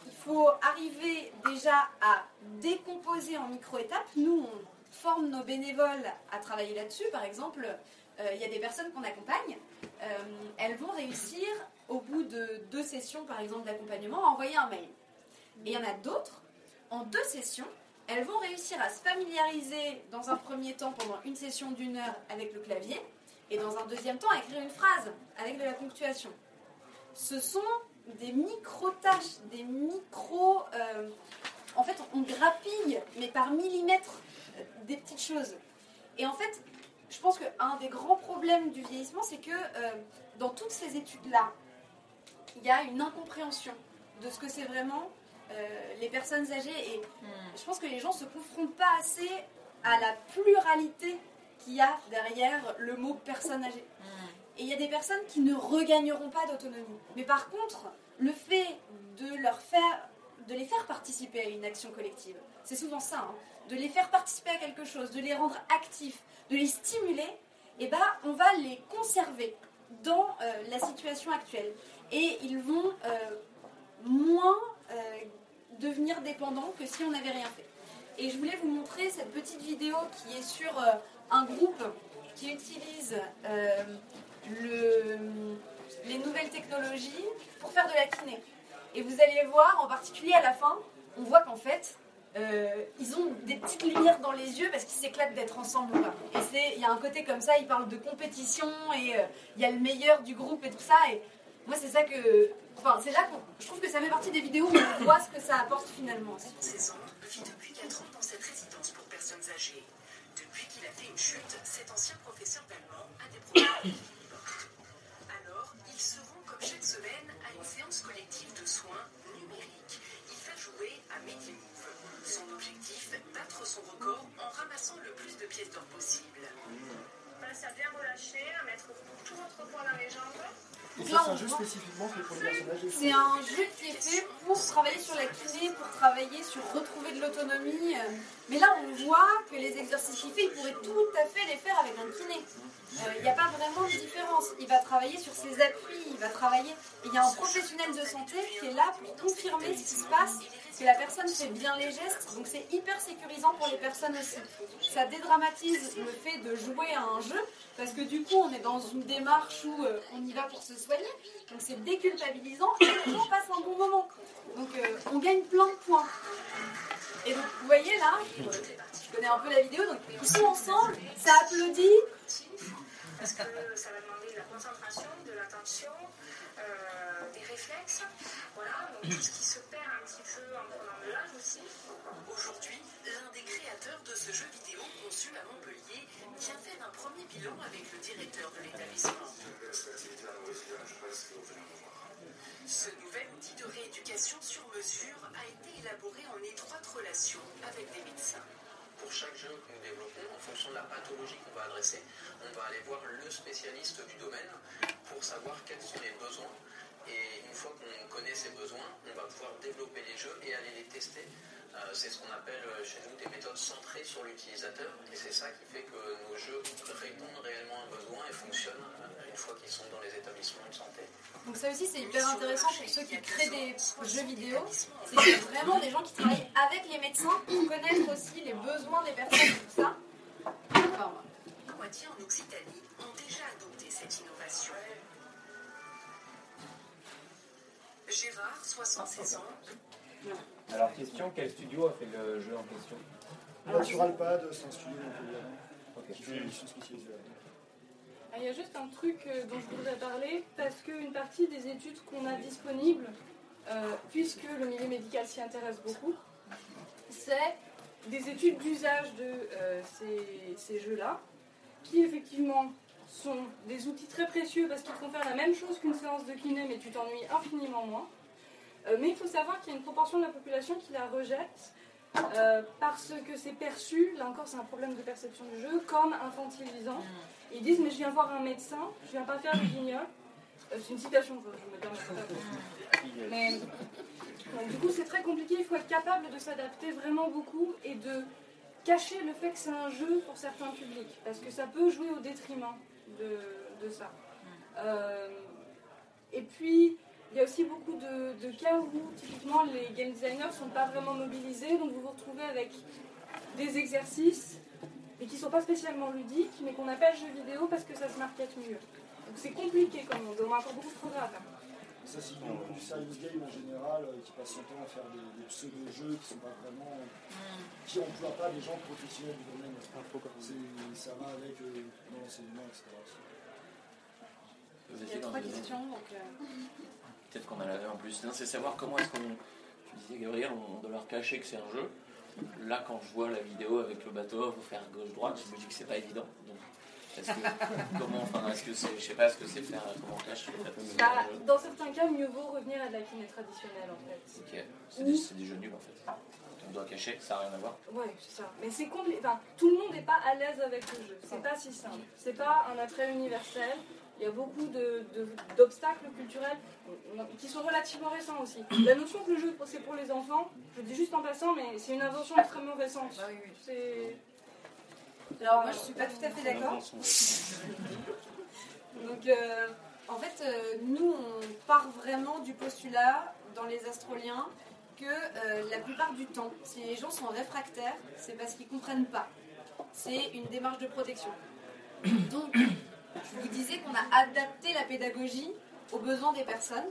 il faut arriver déjà à décomposer en micro-étapes. Nous, on forme nos bénévoles à travailler là-dessus. Par exemple, euh, il y a des personnes qu'on accompagne. euh, elles vont réussir, au bout de deux sessions, par exemple, d'accompagnement, à envoyer un mail. Et il y en a d'autres, en deux sessions, elles vont réussir à se familiariser dans un premier temps pendant une session d'une heure avec le clavier et dans un deuxième temps à écrire une phrase avec de la ponctuation. Ce sont des micro-tâches, des micro... euh, en fait, on grappille, mais par millimètres, euh, des petites choses. Et en fait, je pense qu'un des grands problèmes du vieillissement, c'est que euh, dans toutes ces études-là, il y a une incompréhension de ce que c'est vraiment euh, les personnes âgées. Et je pense que les gens ne se confrontent pas assez à la pluralité qu'il y a derrière le mot personne âgée. Et il y a des personnes qui ne regagneront pas d'autonomie. Mais par contre, le fait de leur faire, de les faire participer à une action collective, c'est souvent ça, hein, de les faire participer à quelque chose, de les rendre actifs, de les stimuler, et ben on va les conserver dans euh, la situation actuelle. Et ils vont euh, moins euh, devenir dépendants que si on n'avait rien fait. Et je voulais vous montrer cette petite vidéo qui est sur un groupe qui utilise le- les nouvelles technologies pour faire de la kiné. Et vous allez voir, en particulier à la fin, on voit qu'en fait, euh, ils ont des petites lumières dans les yeux parce qu'ils s'éclatent d'être ensemble. Et il y a un côté comme ça, ils parlent de compétition et euh, il y a le meilleur du groupe et tout ça. Et moi, c'est ça que, enfin, c'est là que je trouve que ça fait partie des vidéos où on voit ce que ça apporte finalement. aussi. 16 ans, vit depuis 4 ans dans cette résidence pour personnes âgées. Depuis qu'il a fait une chute, cet ancien professeur d'allemand a des problèmes Et ça, c'est un jeu spécifiquement fait pour les personnes âgées. C'est un jeu qui est fait pour travailler sur la kiné, pour travailler sur retrouver de l'autonomie. Mais là, on voit que les exercices qu'il fait, il pourrait tout à fait les faire avec un kiné. Euh, Il n'y a pas vraiment de différence. Il va travailler sur ses appuis, il va travailler. Il y a un professionnel de santé qui est là pour confirmer ce qui se passe, que la personne fait bien les gestes. Donc c'est hyper sécurisant pour les personnes aussi. Ça dédramatise le fait de jouer à un jeu, parce que du coup, on est dans une démarche où euh, on y va pour se soigner. Donc c'est déculpabilisant et gens passent un bon moment. Donc euh, on gagne plein de points. Et donc vous voyez là, je connais un peu la vidéo, donc ils ensemble, ça applaudit. Parce que ça va demander de la concentration, de l'attention, euh, des réflexes. Voilà, donc tout ce qui se perd un petit peu en prenant de l'âge aussi. Aujourd'hui, l'un des créateurs de ce jeu vidéo conçu à Montpellier vient faire un premier bilan avec le directeur de l'établissement. Ce nouvel outil de rééducation sur mesure a été élaboré en étroite relation avec des médecins. Pour chaque jeu que nous développons, en fonction de la pathologie qu'on va adresser, on va aller voir le spécialiste du domaine pour savoir quels sont les besoins. Et une fois qu'on connaît ces besoins, on va pouvoir développer les jeux et aller les tester. Euh, c'est ce qu'on appelle euh, chez nous des méthodes centrées sur l'utilisateur. Et c'est ça qui fait que nos jeux répondent réellement à un besoin et fonctionnent euh, une fois qu'ils sont dans les établissements de santé. Donc ça aussi c'est hyper intéressant pour ceux qui créent des jeux vidéo. C'est y a vraiment des gens qui travaillent avec les médecins pour connaître aussi les besoins des personnes tout ça. Enfin, Poitiers en Occitanie ont déjà adopté cette innovation. Gérard, 76 ans, Alors, question quel studio a fait le jeu en question Naturalpad, c'est un studio Ok. Ah, Il y a juste un truc euh, dont je voudrais parler, parce qu'une partie des études qu'on a disponibles, euh, puisque le milieu médical s'y intéresse beaucoup, c'est des études d'usage de euh, ces, ces jeux-là, qui effectivement sont des outils très précieux parce qu'ils te font faire la même chose qu'une séance de kiné, mais tu t'ennuies infiniment moins. Euh, mais il faut savoir qu'il y a une proportion de la population qui la rejette euh, parce que c'est perçu, là encore c'est un problème de perception du jeu, comme infantilisant. Ils disent mais je viens voir un médecin, je viens pas faire du guignol. Euh, c'est une citation, je je me permets pas. Mais donc, du coup c'est très compliqué, il faut être capable de s'adapter vraiment beaucoup et de cacher le fait que c'est un jeu pour certains publics, parce que ça peut jouer au détriment de, de ça. Euh, et puis, il y a aussi beaucoup de, de cas où, typiquement, les game designers ne sont pas vraiment mobilisés, donc vous vous retrouvez avec des exercices, mais qui ne sont pas spécialement ludiques, mais qu'on appelle jeux vidéo parce que ça se market mieux. Donc c'est compliqué comme monde, on a encore beaucoup de progrès à faire. Ça, c'est du, du serious game en général, euh, qui passe son temps à faire des, des pseudo-jeux qui sont pas vraiment. qui emploient pas des gens professionnels du domaine. C'est- Ça va avec euh, l'enseignement, etc. Il y a trois questions, donc. Euh, Peut-être qu'on a la en plus. C'est savoir comment est-ce qu'on. Tu disais, Gabriel, on doit leur cacher que c'est un jeu. Là, quand je vois la vidéo avec le bateau, faut faire gauche-droite, je me dis que c'est pas évident. Donc, est-ce que. comment, enfin, est-ce que c'est. Je sais pas ce que c'est faire. Comment on cache Bah, jeu. dans certains cas, mieux vaut revenir à de la kiné traditionnelle en fait. Ok. C'est des, c'est des jeux nuls en fait. On doit cacher, ça n'a rien à voir. Ouais, c'est ça. Mais c'est compli- enfin, tout le monde n'est pas à l'aise avec le jeu. C'est pas si simple. C'est pas un attrait universel. Il y a beaucoup d'obstacles culturels qui sont relativement récents aussi. La notion que le jeu c'est pour les enfants, je le dis juste en passant, mais c'est une invention extrêmement récente. C'est Alors, moi, je suis pas tout à fait d'accord. Donc, euh, en fait, euh, nous, on part vraiment du postulat dans les astroliens que euh, la plupart du temps, si les gens sont réfractaires, c'est parce qu'ils comprennent pas. C'est une démarche de protection. Donc, vous disais qu'on a adapté la pédagogie aux besoins des personnes.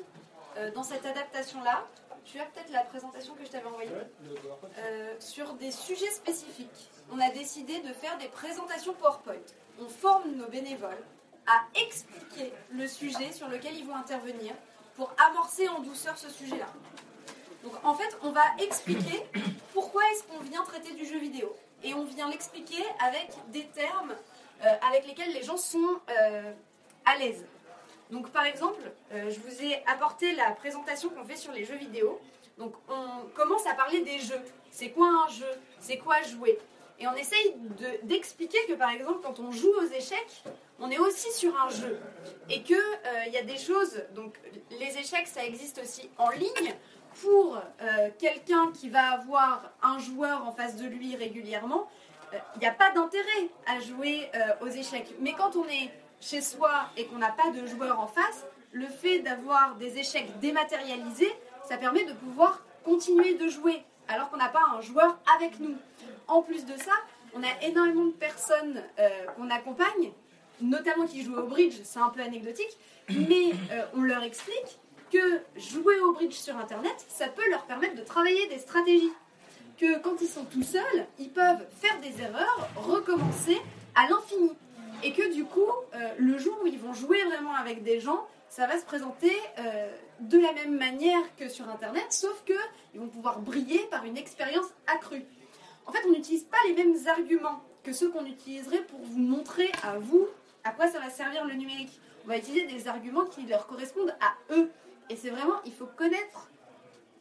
Euh, dans cette adaptation-là, tu as peut-être la présentation que je t'avais envoyée euh, sur des sujets spécifiques. On a décidé de faire des présentations PowerPoint. On forme nos bénévoles à expliquer le sujet sur lequel ils vont intervenir pour amorcer en douceur ce sujet-là. Donc en fait, on va expliquer pourquoi est-ce qu'on vient traiter du jeu vidéo. Et on vient l'expliquer avec des termes avec lesquels les gens sont euh, à l'aise. Donc par exemple, euh, je vous ai apporté la présentation qu'on fait sur les jeux vidéo. Donc on commence à parler des jeux. C'est quoi un jeu? C'est quoi jouer? Et on essaye de- d'expliquer que par exemple quand on joue aux échecs, on est aussi sur un jeu. Et qu'il il y a des choses, donc les échecs ça existe aussi en ligne. Pour euh, quelqu'un qui va avoir un joueur en face de lui régulièrement, euh, il n'y a pas d'intérêt à jouer euh, aux échecs. Mais quand on est chez soi et qu'on n'a pas de joueur en face, le fait d'avoir des échecs dématérialisés, ça permet de pouvoir continuer de jouer alors qu'on n'a pas un joueur avec nous. En plus de ça, on a énormément de personnes euh, qu'on accompagne, notamment qui jouent au bridge, c'est un peu anecdotique, mais euh, on leur explique que jouer au bridge sur Internet, ça peut leur permettre de travailler des stratégies que quand ils sont tout seuls, ils peuvent faire des erreurs, recommencer à l'infini. Et que du coup, euh, le jour où ils vont jouer vraiment avec des gens, ça va se présenter euh, de la même manière que sur Internet, sauf que ils vont pouvoir briller par une expérience accrue. En fait, on n'utilise pas les mêmes arguments que ceux qu'on utiliserait pour vous montrer à vous à quoi ça va servir le numérique. On va utiliser des arguments qui leur correspondent à eux. Et c'est vraiment, il faut connaître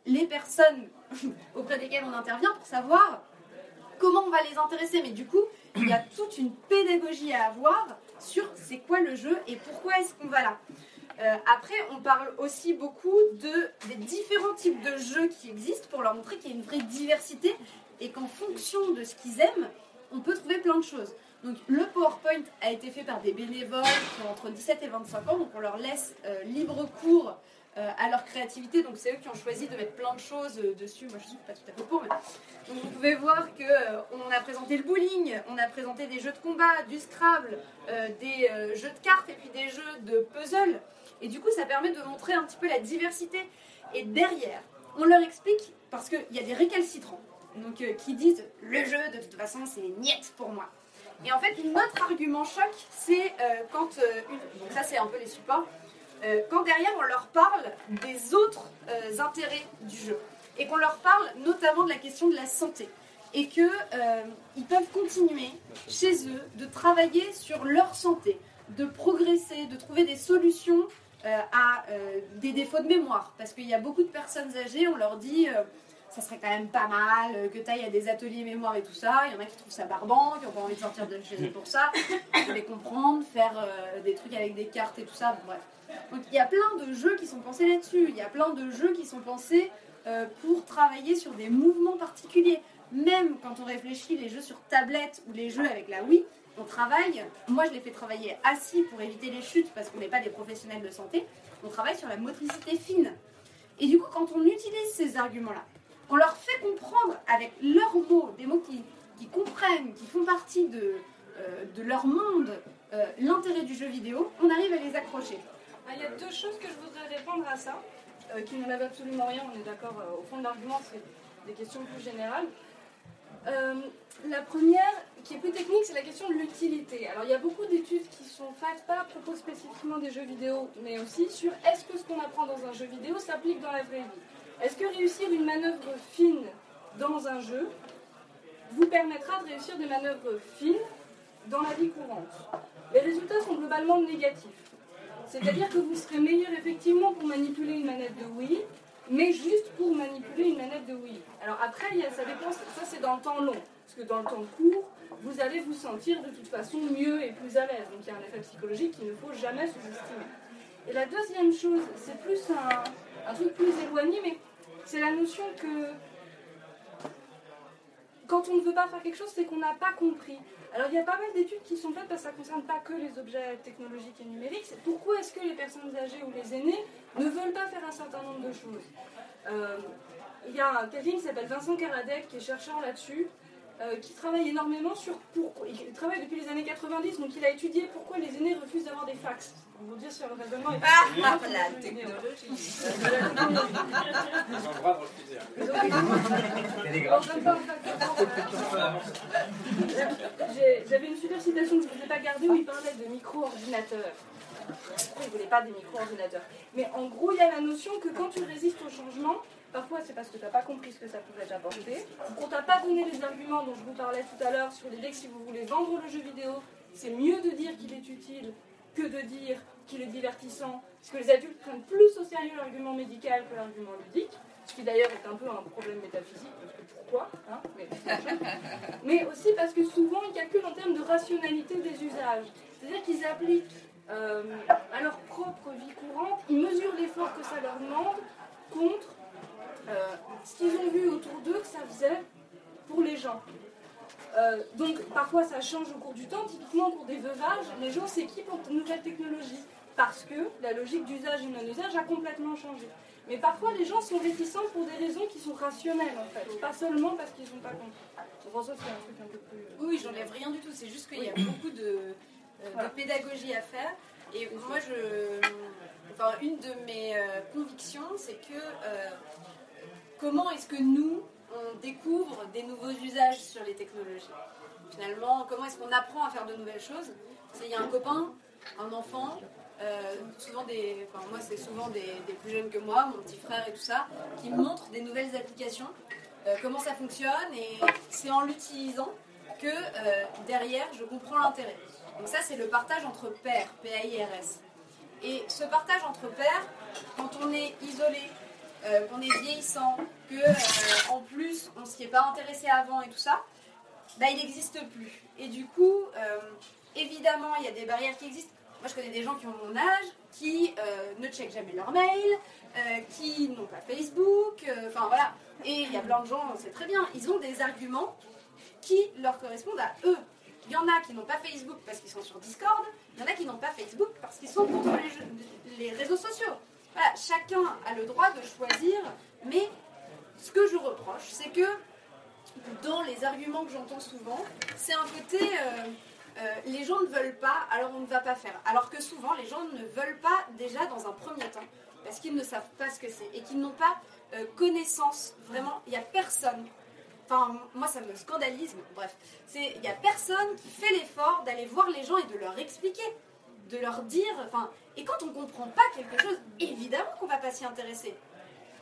les personnes auprès desquelles on intervient pour savoir comment on va les intéresser. Mais du coup, il y a toute une pédagogie à avoir sur c'est quoi le jeu et pourquoi est-ce qu'on va là. Euh, après, on parle aussi beaucoup de, des différents types de jeux qui existent pour leur montrer qu'il y a une vraie diversité et qu'en fonction de ce qu'ils aiment, on peut trouver plein de choses. Donc le PowerPoint a été fait par des bénévoles qui ont entre 17 et 25 ans, donc on leur laisse euh, libre cours euh, à leur créativité. Donc c'est eux qui ont choisi de mettre plein de choses euh, dessus. Moi je suis pas tout à fait pour, mais donc vous pouvez voir que euh, on a présenté le bowling, on a présenté des jeux de combat, du Scrabble, des jeux de cartes et puis des jeux de puzzle. Et du coup ça permet de montrer un petit peu la diversité. Et derrière, on leur explique parce qu'il y a des récalcitrants. Donc qui disent le jeu de toute façon c'est niette pour moi. Et en fait, notre argument choc, c'est quand, donc ça c'est un peu les supports, euh, quand derrière on leur parle des autres euh, intérêts du jeu et qu'on leur parle notamment de la question de la santé et que euh, peuvent continuer chez eux de travailler sur leur santé, de progresser, de trouver des solutions euh, à des défauts de mémoire parce qu'il y a beaucoup de personnes âgées, on leur dit ça serait quand même pas mal que tu ailles à des ateliers mémoire et tout ça. Il y en a qui trouvent ça barbant, qui n'ont pas envie de sortir de chez eux pour ça. Faut les comprendre, faire des trucs avec des cartes et tout ça. Bon, bref. Donc il y a plein de jeux qui sont pensés là-dessus. Il y a plein de jeux qui sont pensés euh, pour travailler sur des mouvements particuliers. Même quand on réfléchit les jeux sur tablette ou les jeux avec la Wii, on travaille. Moi, je les fais travailler assis pour éviter les chutes parce qu'on n'est pas des professionnels de santé. On travaille sur la motricité fine. Et du coup, quand on utilise ces arguments-là, on leur fait comprendre avec leurs mots, des mots qui, qui comprennent, qui font partie de, euh, leur monde, euh, l'intérêt du jeu vidéo, on arrive à les accrocher. Ah, Il y a deux choses que je voudrais répondre à ça, euh, qui n'enlèvent absolument rien, on est d'accord, euh, au fond de l'argument, c'est des questions plus générales. Euh, la première, qui est plus technique, c'est la question de l'utilité. Alors il y a beaucoup d'études qui sont faites, pas à propos spécifiquement des jeux vidéo, mais aussi sur est-ce que ce qu'on apprend dans un jeu vidéo s'applique dans la vraie vie. Est-ce que réussir une manœuvre fine dans un jeu vous permettra de réussir des manœuvres fines dans la vie courante? Les résultats sont globalement négatifs. C'est-à-dire que vous serez meilleur effectivement pour manipuler une manette de Wii, mais juste pour manipuler une manette de Wii. Alors après, ça dépend, ça c'est dans le temps long, parce que dans le temps court, vous allez vous sentir de toute façon mieux et plus à l'aise. Donc il y a un effet psychologique qu'il ne faut jamais sous-estimer. Et la deuxième chose, c'est plus un truc plus éloigné, mais c'est la notion que quand on ne veut pas faire quelque chose, c'est qu'on n'a pas compris. Alors il y a pas mal d'études qui sont faites parce que ça ne concerne pas que les objets technologiques et numériques. Pourquoi est-ce que les personnes âgées ou les aînés ne veulent pas faire un certain nombre de choses Euh, Il y a quelqu'un qui s'appelle Vincent Karadec qui est chercheur là-dessus. euh, qui travaille énormément sur pourquoi. Il travaille depuis les années 90, donc il a étudié pourquoi les aînés refusent d'avoir des fax. Dire sur le raisonnement. est- Ah, est- la technologie. J'avais une super citation que je ne vous ai pas gardée où il parlait de micro-ordinateurs. Pourquoi il ne voulait pas des micro-ordinateurs Mais en gros, il y a la notion que quand tu résistes au changement, parfois c'est parce que tu n'as pas compris ce que ça pouvait t'apporter, ou qu'on t'a pas donné les arguments dont je vous parlais tout à l'heure sur l'idée que si vous voulez vendre le jeu vidéo, c'est mieux de dire qu'il est utile que de dire qu'il est divertissant, parce que les adultes prennent plus au sérieux l'argument médical que l'argument ludique, ce qui d'ailleurs est un peu un problème métaphysique, parce que pourquoi hein, mais, mais aussi parce que souvent ils calculent en termes de rationalité des usages. C'est-à-dire qu'ils appliquent euh, à leur propre vie courante, ils mesurent l'effort que ça leur demande contre euh, ce qu'ils ont vu autour d'eux que ça faisait pour les gens. Euh, donc parfois ça change au cours du temps, typiquement au cours des veuvages, les gens s'équipent en nouvelles technologies parce que la logique d'usage et non-usage a complètement changé. Mais parfois les gens sont réticents pour des raisons qui sont rationnelles en fait, pas seulement parce qu'ils n'ont pas compris. François, c'est un truc un peu plus. euh, Oui, j'enlève rien du tout. C'est juste qu'il y a beaucoup de, euh, de pédagogie à faire. Et moi, je, enfin, une de mes euh, convictions, c'est que euh, comment est-ce que nous, on découvre des nouveaux usages sur les technologies Finalement, comment est-ce qu'on apprend à faire de nouvelles choses? Il y a un copain, un enfant, euh, souvent des, moi c'est souvent des, plus jeunes que moi, mon petit frère et tout ça, qui montrent des nouvelles applications, euh, comment ça fonctionne, et c'est en l'utilisant que euh, derrière je comprends l'intérêt. Donc ça c'est le partage entre pairs, P-A-I-R-S. Et ce partage entre pairs, quand on est isolé, euh, qu'on est vieillissant, que euh, en plus on s'y est pas intéressé avant et tout ça, bah, il n'existe plus. Et du coup, euh, évidemment, il y a des barrières qui existent. Moi, je connais des gens qui ont mon âge, qui ne checkent jamais leur mail, qui n'ont pas Facebook, enfin voilà. Et il y a plein de gens, c'est très bien, ils ont des arguments qui leur correspondent à eux. Il y en a qui n'ont pas Facebook parce qu'ils sont sur Discord, il y en a qui n'ont pas Facebook parce qu'ils sont contre les réseaux sociaux. Voilà, chacun a le droit de choisir, mais ce que je reproche, c'est que dans les arguments que j'entends souvent, c'est un côté euh, euh, les gens ne veulent pas, alors on ne va pas faire. Alors que souvent, les gens ne veulent pas déjà dans un premier temps, parce qu'ils ne savent pas ce que c'est et qu'ils n'ont pas euh, connaissance. Vraiment, il n'y a personne. Enfin, moi, ça me scandalise, mais bref. Il n'y a personne qui fait l'effort d'aller voir les gens et de leur expliquer, de leur dire. Enfin, et quand on comprend pas quelque chose, évidemment qu'on va pas s'y intéresser.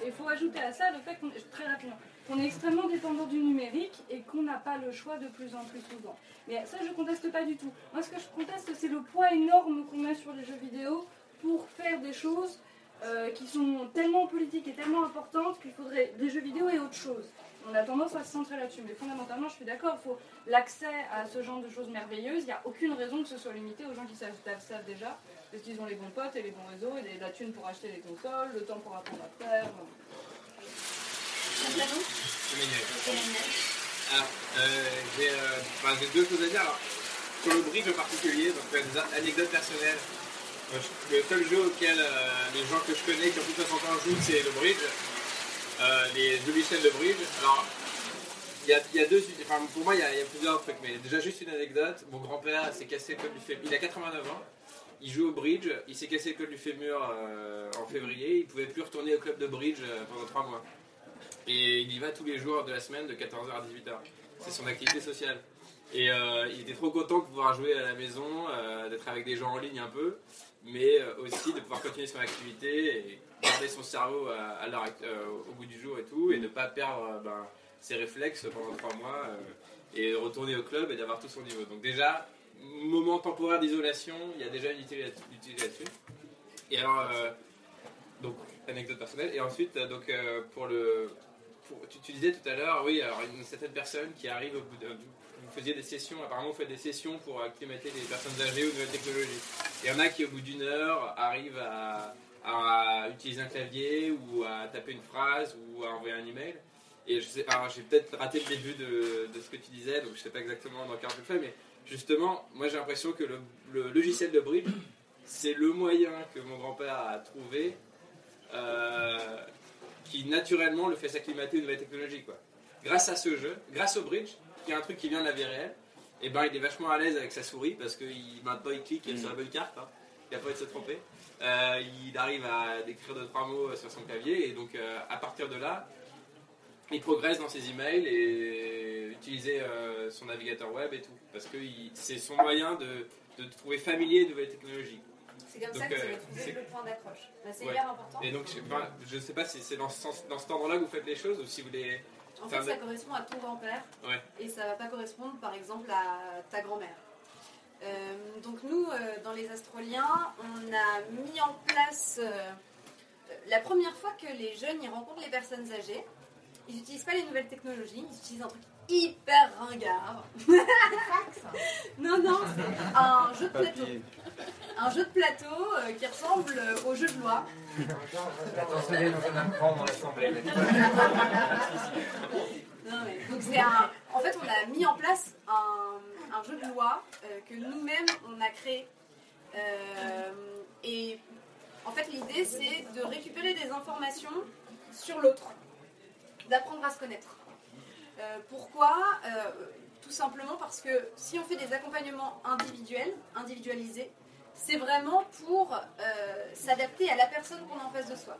Et il faut ajouter à ça le fait qu'on est très rapidement qu'on est extrêmement dépendant du numérique et qu'on n'a pas le choix de plus en plus souvent. Mais ça, je conteste pas du tout. Moi, ce que je conteste, c'est le poids énorme qu'on met sur les jeux vidéo pour faire des choses euh, qui sont tellement politiques et tellement importantes qu'il faudrait des jeux vidéo et autre chose. On a tendance à se centrer là-dessus, mais fondamentalement, je suis d'accord, il faut l'accès à ce genre de choses merveilleuses. Il n'y a aucune raison que ce soit limité aux gens qui savent, savent, déjà, parce qu'ils ont les bons potes et les bons réseaux, et la thune pour acheter des consoles, le temps pour apprendre à faire. Alors, euh, j'ai euh, enfin, j'ai deux choses à dire. Alors, sur le bridge en particulier, donc euh, des anecdotes personnelles. Euh, le seul jeu auquel euh, les gens que je connais qui ont plus de 60 ans jouent, c'est le bridge. Euh, les deux logiciels de bridge. Alors, il y a, deux. Enfin, pour moi, il y a, plusieurs trucs. Mais déjà, juste une anecdote. Mon grand-père s'est cassé comme il fait. Il a 89 ans. il joue au bridge, il s'est cassé le col du fémur euh, en février, il pouvait plus retourner au club de bridge euh, pendant 3 mois. Et il y va tous les jours de la semaine de 14h à 18h. C'est son activité sociale. Et euh, il était trop content de pouvoir jouer à la maison, euh, d'être avec des gens en ligne un peu, mais euh, aussi de pouvoir continuer son activité et garder son cerveau au bout du jour et tout, et ne pas perdre ben, ses réflexes pendant 3 mois, et retourner au club et d'avoir tout son niveau. Donc déjà, moment temporaire d'isolation, il y a déjà une utilité là-dessus. Et alors, donc, anecdote personnelle. Et ensuite, donc, pour le. tu, tu disais tout à l'heure, oui, alors une certaine personne qui arrive au bout de. Faisiez des sessions, apparemment, vous faites des sessions pour acclimater les personnes âgées aux nouvelles technologies. Il y en a qui, au bout d'une heure, arrivent à, utiliser un clavier ou à taper une phrase ou à envoyer un email. Et je sais, alors j'ai peut-être raté le début de, de ce que tu disais, donc je sais pas exactement dans quel tu le fais, mais justement, moi j'ai l'impression que le, le logiciel de Bridge, c'est le moyen que mon grand-père a trouvé euh, qui naturellement le fait s'acclimater aux nouvelles technologies. Quoi. Grâce à ce jeu, grâce au Bridge, qui est un truc qui vient de la vie réelle, et ben, il est vachement à l'aise avec sa souris parce que il, maintenant il clique sur la bonne carte, hein. il n'a pas envie de se tromper. Euh, il arrive à décrire deux trois mots sur son clavier et donc euh, à partir de là, il progresse dans ses emails et utiliser euh, son navigateur web et tout parce que c'est son moyen de, de trouver familier de nouvelles technologies. C'est comme Donc, ça que euh, va trouver c'est- le point d'accroche. Bah, c'est Ouais. hyper important. Et donc, je sais pas, je sais pas si c'est dans, ce dans cet ordre-là que vous faites les choses ou si vous les. En fait, ça correspond à ton grand-père Ouais. et ça va pas correspondre, par exemple, à ta grand-mère. Euh, donc nous, euh, dans les Astroliens, on a mis en place euh, la première fois que les jeunes y rencontrent les personnes âgées. Ils n'utilisent pas les nouvelles technologies, ils utilisent un truc hyper ringard. non, non, c'est un jeu de plateau. Un jeu de plateau euh, qui ressemble euh, au jeu de loi. Attention, il y a dans un apprend dans l'assemblée. Donc c'est un. En fait, on a mis en place un, un jeu de loi euh, que nous-mêmes on a créé. Euh, et en fait, l'idée c'est de récupérer des informations sur l'autre, d'apprendre à se connaître. Euh, pourquoi Euh, Tout simplement parce que si on fait des accompagnements individuels, individualisés, c'est vraiment pour euh, s'adapter à la personne qu'on a en face de soi.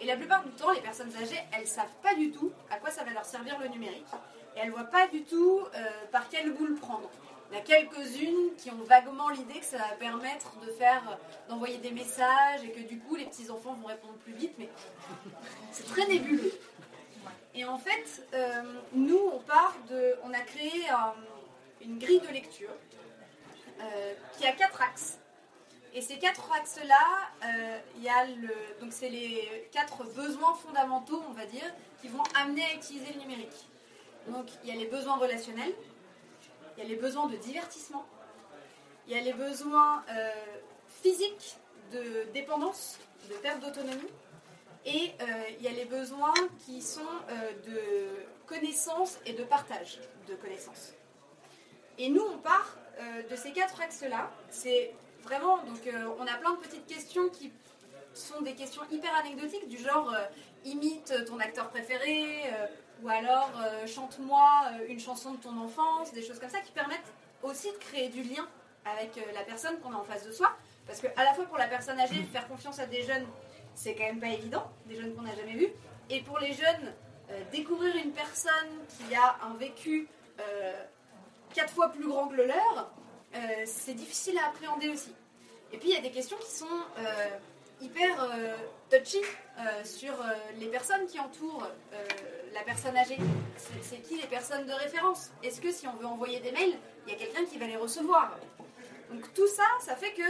Et la plupart du temps, les personnes âgées, elles savent pas du tout à quoi ça va leur servir le numérique. Et elles voient pas du tout par quel bout le prendre. Il y a quelques-unes qui ont vaguement l'idée que ça va permettre de faire, d'envoyer des messages et que du coup les petits enfants vont répondre plus vite, mais c'est très nébuleux. Et en fait, euh, nous, on part de, on a créé un- une grille de lecture euh, qui a quatre axes. Et ces quatre axes-là, euh, il y a le, donc c'est les quatre besoins fondamentaux, on va dire, qui vont amener à utiliser le numérique. Donc il y a les besoins relationnels, il y a les besoins de divertissement, il y a les besoins euh, physiques de dépendance, de perte d'autonomie, et euh, il y a les besoins qui sont euh, de connaissance et de partage de connaissances. Et nous, on part euh, de ces quatre axes-là. C'est vraiment, donc on a plein de petites questions qui sont des questions hyper anecdotiques, du genre imite ton acteur préféré, ou alors chante-moi une chanson de ton enfance, des choses comme ça qui permettent aussi de créer du lien avec la personne qu'on a en face de soi. Parce que à la fois pour la personne âgée, faire confiance à des jeunes, c'est quand même pas évident, des jeunes qu'on n'a jamais vus. Et pour les jeunes, euh, découvrir une personne qui a un vécu euh, quatre fois plus grand que le leur, euh, c'est difficile à appréhender aussi. Et puis il y a des questions qui sont hyper touchy sur les personnes qui entourent la personne âgée. C'est qui les personnes de référence? Est-ce que si on veut envoyer des mails, il y a quelqu'un qui va les recevoir? Donc tout ça, ça fait que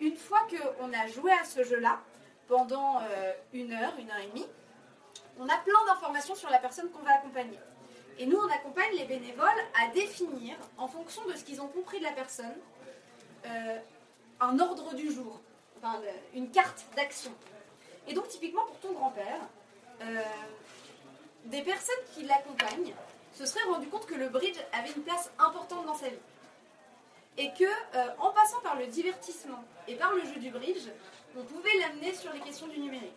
une fois qu'on a joué à ce jeu-là, pendant euh, une heure, une heure et demie, on a plein d'informations sur la personne qu'on va accompagner. Et nous, on accompagne les bénévoles à définir, en fonction de ce qu'ils ont compris de la personne, euh, un ordre du jour, le- une carte d'action. Et donc, typiquement pour ton grand-père, euh, des personnes qui l'accompagnent se seraient rendu compte que le bridge avait une place importante dans sa vie. Et que, euh, en passant par le divertissement et par le jeu du bridge, on pouvait l'amener sur les questions du numérique.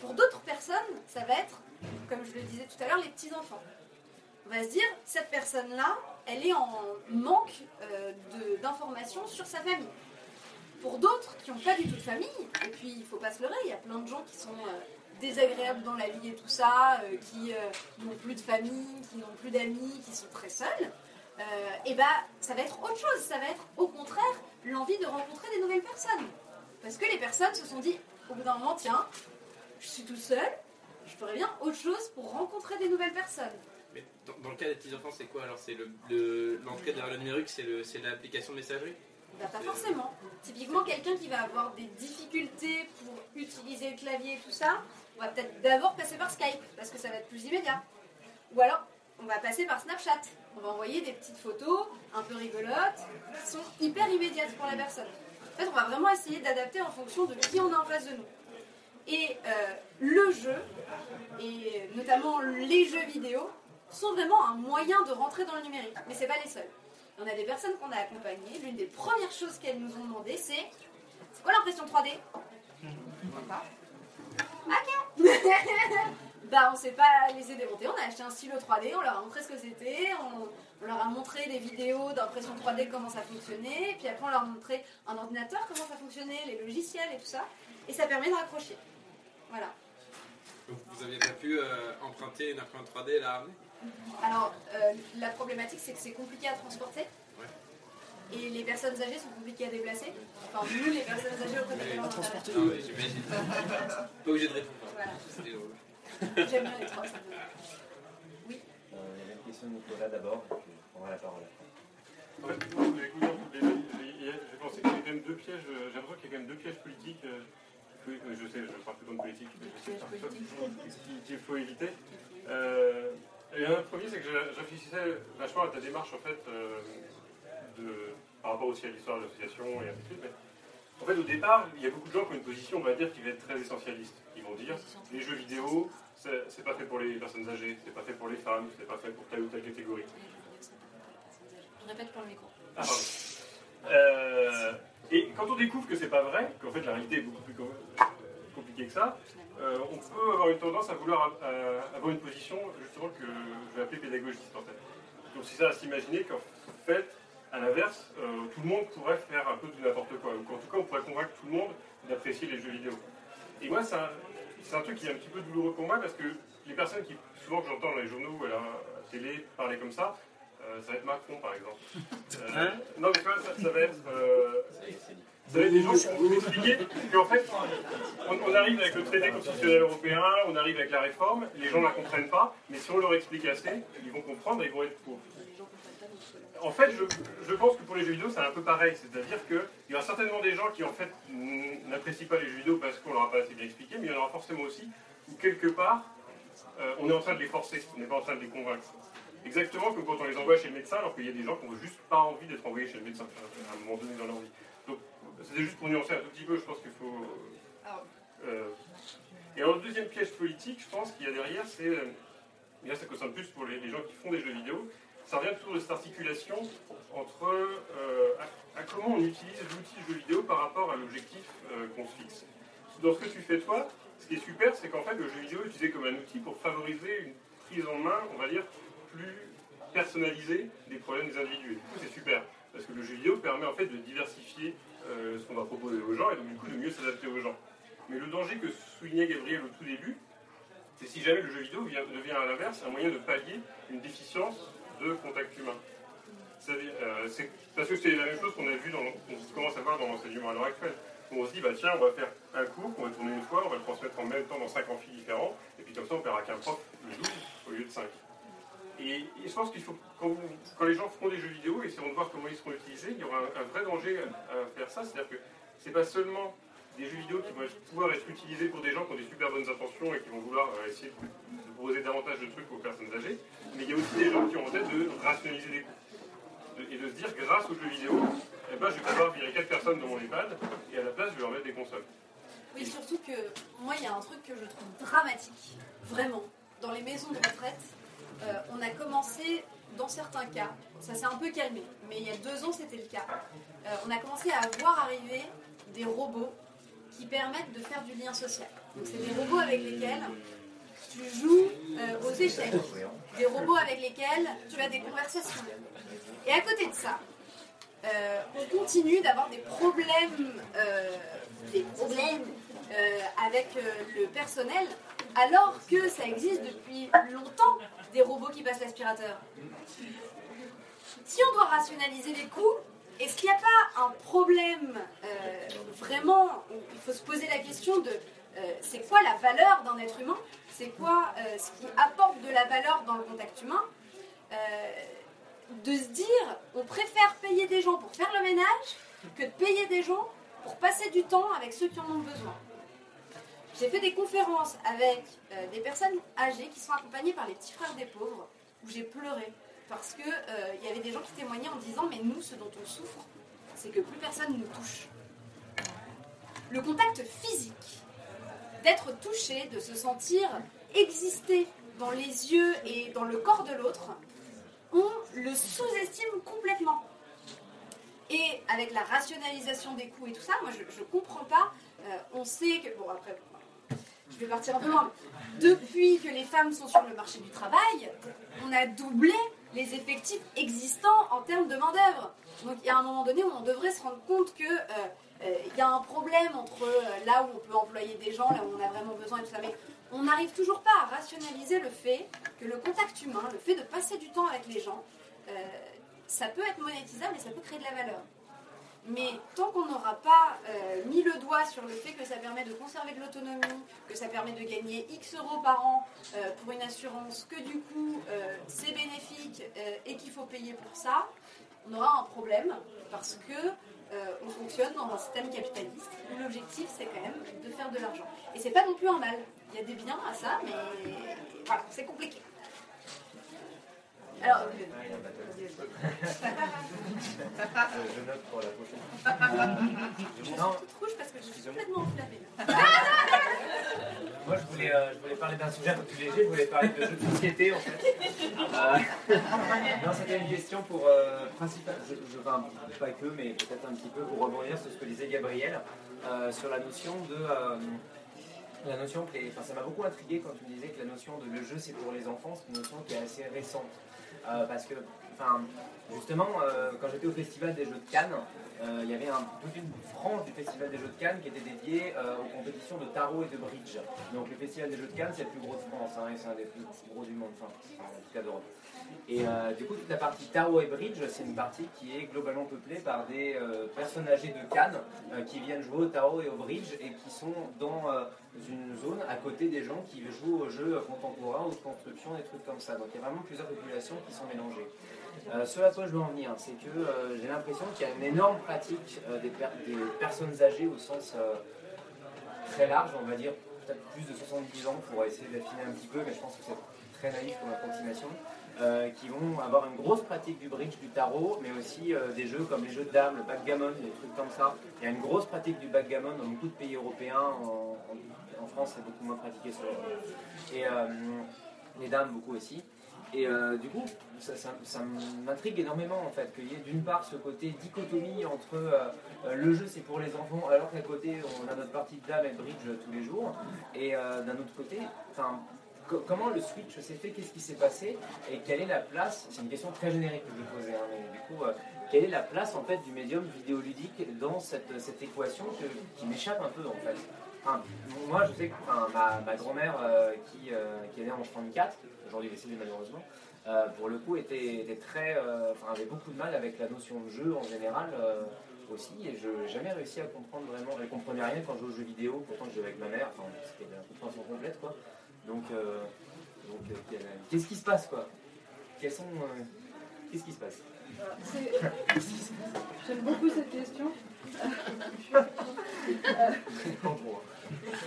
Pour d'autres personnes, ça va être, comme je le disais tout à l'heure, les petits-enfants. On va se dire, cette personne-là, elle est en manque euh, d'informations sur sa famille. pour d'autres qui n'ont pas du tout de famille, et puis il faut pas se leurrer, il y a plein de gens qui sont euh, désagréables dans la vie et tout ça, euh, qui n'ont plus de famille, qui n'ont plus d'amis, qui sont très seuls, et bah ça va être autre chose, ça va être au contraire l'envie de rencontrer des nouvelles personnes. Parce que les personnes se sont dit, au bout d'un moment, tiens, je suis tout seul, je ferais bien autre chose pour rencontrer des nouvelles personnes. Mais dans, dans le cas des petits enfants, c'est quoi alors C'est le- le- l'entrée vers le numérique, c'est le- c'est l'application de messagerie? Bah, pas forcément. Typiquement, quelqu'un qui va avoir des difficultés pour utiliser le clavier et tout ça, on va peut-être d'abord passer par Skype, parce que ça va être plus immédiat. Ou alors, on va passer par Snapchat. On va envoyer des petites photos un peu rigolotes, qui sont hyper immédiates pour la personne. En fait, on va vraiment essayer d'adapter en fonction de qui on a en face de nous. Et euh, le jeu, et notamment les jeux vidéo, sont vraiment un moyen de rentrer dans le numérique. Mais c'est pas les seuls. On a des personnes qu'on a accompagnées. L'une des premières choses qu'elles nous ont demandé, c'est c'est quoi l'impression 3D Pas. Ok Bah, on sait pas les aider démonter. On a acheté un stylo 3D, on leur a montré ce que c'était, on, on leur a montré des vidéos d'impression 3D, comment ça fonctionnait, et puis après on leur a montré un ordinateur, comment ça fonctionnait, les logiciels et tout ça. Et ça permet de raccrocher. Voilà. Donc vous n'aviez pas pu euh, emprunter une imprimante 3D et la ramener? Alors, euh, la problématique, c'est que c'est compliqué à transporter. Ouais. Et les personnes âgées sont compliquées à déplacer. Enfin, nous, les personnes âgées À gens transporter. Ah j'imagine. Pas obligé de répondre. Voilà. J'aime bien les trois. ça me- Euh, Il y avait une question de Nicolas d'abord, on aura la parole. En fait, moi, j'ai pensé qu'il y avait quand même deux pièges, euh, j'ai l'impression qu'il y a quand même deux pièges politiques. euh, oui, euh, je sais, je parle plus de politique, mais je sais qu'il qu'il faut éviter. Euh, et un premier, c'est que je je réfléchissais vachement à ta démarche, en fait, euh, de, par rapport aussi à l'histoire de l'association et ainsi de suite. Mais en fait, au départ, il y a beaucoup de gens qui ont une position, on va dire, qui va être très essentialiste. Ils vont dire, les jeux vidéo, c'est pas fait pour les personnes âgées, c'est pas fait pour les femmes, c'est pas fait pour telle ou telle catégorie. Je répète pour le micro. Ah, pardon. Euh, et quand on découvre que c'est pas vrai, qu'en fait la réalité est beaucoup plus com- compliquée que ça, euh, on peut avoir une tendance à vouloir euh, avoir une position justement que je vais appeler pédagogiste en fait. Donc c'est ça à s'imaginer qu'en fait, à l'inverse, euh, tout le monde pourrait faire un peu de n'importe quoi, ou qu'en tout cas on pourrait convaincre tout le monde d'apprécier les jeux vidéo. Et moi, un, c'est un truc qui est un petit peu douloureux pour moi parce que les personnes qui, souvent que j'entends dans les journaux ou à la télé parler comme ça, euh, ça va être Macron par exemple. Euh, non, mais tu vois, ça, ça va être. euh, ça va être des gens qui vont vous expliquer qu'en fait, on, on arrive avec le traité constitutionnel européen, on arrive avec la réforme, les gens ne la comprennent pas, mais si on leur explique assez, ils vont comprendre et ils vont être pour. En fait, je, je pense que pour les jeux vidéo, c'est un peu pareil. C'est-à-dire qu'il y aura certainement des gens qui, en fait, n'apprécient pas les jeux vidéo parce qu'on leur a pas assez bien expliqué, mais il y en aura forcément aussi où, quelque part, euh, on est en train de les forcer, on n'est pas en train de les convaincre. Exactement comme quand on les envoie chez le médecin, alors qu'il y a des gens qui n'ont juste pas envie d'être envoyés chez le médecin à un moment donné dans leur vie. Donc, c'était juste pour nuancer un tout petit peu, je pense qu'il faut. euh, et alors, le deuxième piège politique, je pense qu'il y a derrière, c'est. euh, là, ça concerne plus pour les, les gens qui font des jeux vidéo. Ça revient toujours de cette articulation entre euh, à, à comment on utilise l'outil jeu vidéo par rapport à l'objectif euh, qu'on se fixe. Dans ce que tu fais toi, ce qui est super, c'est qu'en fait, le jeu vidéo est utilisé comme un outil pour favoriser une prise en main, on va dire, plus personnalisée des problèmes des individus. Du coup, c'est super, parce que le jeu vidéo permet en fait de diversifier euh, ce qu'on va proposer aux gens et donc du coup de mieux s'adapter aux gens. Mais le danger que soulignait Gabriel au tout début, c'est si jamais le jeu vidéo vient- devient à l'inverse un moyen de pallier une déficience contact humain. Euh, parce que c'est la même chose qu'on a vu, qu'on commence à voir dans l'enseignement à l'heure actuelle. On se dit, bah tiens, on va faire un cours qu'on va tourner une fois, on va le transmettre en même temps dans cinq amphis différents, et puis comme ça on paiera qu'un prof le au lieu de 5. Et, et je pense qu'il faut, quand, les gens feront des jeux vidéo, essaieront de voir comment ils seront utilisés, il y aura un, un vrai danger à, à faire ça, c'est-à-dire que c'est pas seulement des jeux vidéo qui vont pouvoir être utilisés pour des gens qui ont des super bonnes intentions et qui vont vouloir euh, essayer de, proposer davantage de trucs aux personnes âgées, mais il y a aussi des gens qui ont en tête de rationaliser les coûts. Et de se dire, grâce aux jeux vidéo, eh ben, je vais pouvoir virer 4 personnes dans mon EHPAD, et à la place, je vais leur mettre des consoles. Oui, surtout que moi, il y a un truc que je trouve dramatique, vraiment. Dans les maisons de retraite, euh, on a commencé, dans certains cas, ça s'est un peu calmé, mais il y a deux ans, c'était le cas. Euh, on a commencé à voir arriver des robots qui permettent de faire du lien social. Donc, c'est des robots avec lesquels tu joues euh, aux échecs, des robots avec lesquels tu as des conversations. Et à côté de ça, euh, on continue d'avoir des problèmes, euh, des problèmes avec le personnel, alors que ça existe depuis longtemps des robots qui passent l'aspirateur. Si on doit rationaliser les coûts, est-ce qu'il n'y a pas un problème euh, vraiment où il faut se poser la question de euh, c'est quoi la valeur d'un être humain? C'est quoi euh, ce qui apporte de la valeur dans le contact humain? De se dire on préfère payer des gens pour faire le ménage que de payer des gens pour passer du temps avec ceux qui en ont besoin. J'ai fait des conférences avec des personnes âgées qui sont accompagnées par les petits frères des pauvres, où j'ai pleuré. Parce qu'il il y avait des gens qui témoignaient en disant Mais nous, ce dont on souffre, c'est que plus personne ne nous touche. Le contact physique, d'être touché, de se sentir exister dans les yeux et dans le corps de l'autre, on le sous-estime complètement. Et avec la rationalisation des coûts et tout ça, moi je ne comprends pas. Euh, on sait que. Bon, après, je vais partir un peu loin. Depuis que les femmes sont sur le marché du travail, on a doublé les effectifs existants en termes de main-d'œuvre. Donc il y a un moment donné où on devrait se rendre compte que. euh, euh, y a un problème entre euh, là où on peut employer des gens, là où on a vraiment besoin et tout ça, mais on n'arrive toujours pas à rationaliser le fait que le contact humain, le fait de passer du temps avec les gens, ça peut être monétisable et ça peut créer de la valeur. Mais tant qu'on n'aura pas euh, mis le doigt sur le fait que ça permet de conserver de l'autonomie, que ça permet de gagner X euros par an euh, pour une assurance, que du coup euh, c'est bénéfique et qu'il faut payer pour ça, on aura un problème parce que on fonctionne dans un système capitaliste où l'objectif c'est quand même de faire de l'argent. Et c'est pas non plus un mal. Il y a des biens à ça, mais voilà, c'est compliqué. Alors, je, je note pour la prochaine. je suis Non, toute rouge parce que je suis complètement enflammée. Moi, je voulais, euh, je voulais parler d'un sujet un peu plus léger, je voulais parler de jeux de société en fait. Euh, non, c'était une question pour euh, principal, je, je, enfin, pas que, mais peut-être un petit peu pour rebondir sur ce que disait Gabriel, euh, sur la notion de. euh, la notion que les- enfin, ça m'a beaucoup intrigué quand tu me disais que la notion de le jeu c'est pour les enfants, c'est une notion qui est assez récente. Euh, parce que, enfin, justement, euh, quand j'étais au Festival des Jeux de Cannes, euh, il y avait toute une frange du Festival des Jeux de Cannes qui était dédiée aux compétitions de tarot et de bridge. Donc le Festival des Jeux de Cannes, c'est le plus gros de France, hein, et c'est un des plus gros du monde, en tout cas d'Europe. Et euh, du coup, toute la partie tarot et bridge, c'est une partie qui est globalement peuplée par des euh, personnes âgées de Cannes euh, qui viennent jouer au tarot et au bridge et qui sont dans une zone à côté des gens qui jouent aux jeux contemporains ou de construction, des trucs comme ça. Donc il y a vraiment plusieurs populations qui sont mélangées. Ce à quoi je veux en venir, c'est que j'ai l'impression qu'il y a une énorme pratique des, per- des personnes âgées au sens très large, on va dire peut-être plus de 70 ans pour essayer d'affiner un petit peu, mais je pense que c'est très naïf comme approximation, euh, qui vont avoir une grosse pratique du bridge, du tarot, mais aussi euh, des jeux comme les jeux de dames, le backgammon, des trucs comme ça. Il y a une grosse pratique du backgammon dans beaucoup de pays européens, en, France c'est beaucoup moins pratiqué sur Et euh, les dames beaucoup aussi. Et du coup, ça, m'intrigue énormément en fait, qu'il y ait d'une part ce côté dichotomie entre le jeu c'est pour les enfants, alors qu'à côté on a notre partie de dame et bridge tous les jours, et d'un autre côté, enfin, comment le switch s'est fait, qu'est-ce qui s'est passé, et quelle est la place, c'est une question très générique que je poser, hein, mais du coup, euh, quelle est la place en fait du médium vidéoludique dans cette, équation qui m'échappe un peu en fait? Moi, je sais que ma, grand-mère euh, qui, euh, qui est née en 34, aujourd'hui décédée malheureusement, pour le coup était, très, avait beaucoup de mal avec la notion de jeu en général aussi, et je n'ai jamais réussi à comprendre vraiment. Elle comprenait rien quand je jouais aux jeux vidéo, pourtant je jouais avec ma mère, c'était la compréhension complète quoi. Donc, euh, donc euh, qu'est-ce qui se passe quoi? Quels sont, euh, qu'est-ce qui se passe? J'aime beaucoup cette question.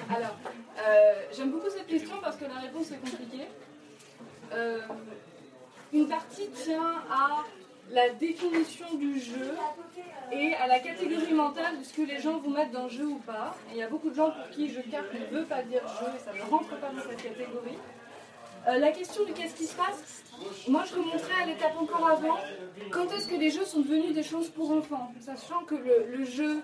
Alors, euh, j'aime beaucoup cette question parce que la réponse est compliquée. Une partie tient à la définition du jeu et à la catégorie mentale de ce que les gens vont mettre dans le jeu ou pas. Il y a beaucoup de gens pour qui jeu de cartes ne veut pas dire jeu et ça ne rentre pas dans cette catégorie. Euh, la question de qu'est-ce qui se passe, moi je remonterais à l'étape encore avant. Quand est-ce que les jeux sont devenus des choses pour enfants? Sachant que le, jeu,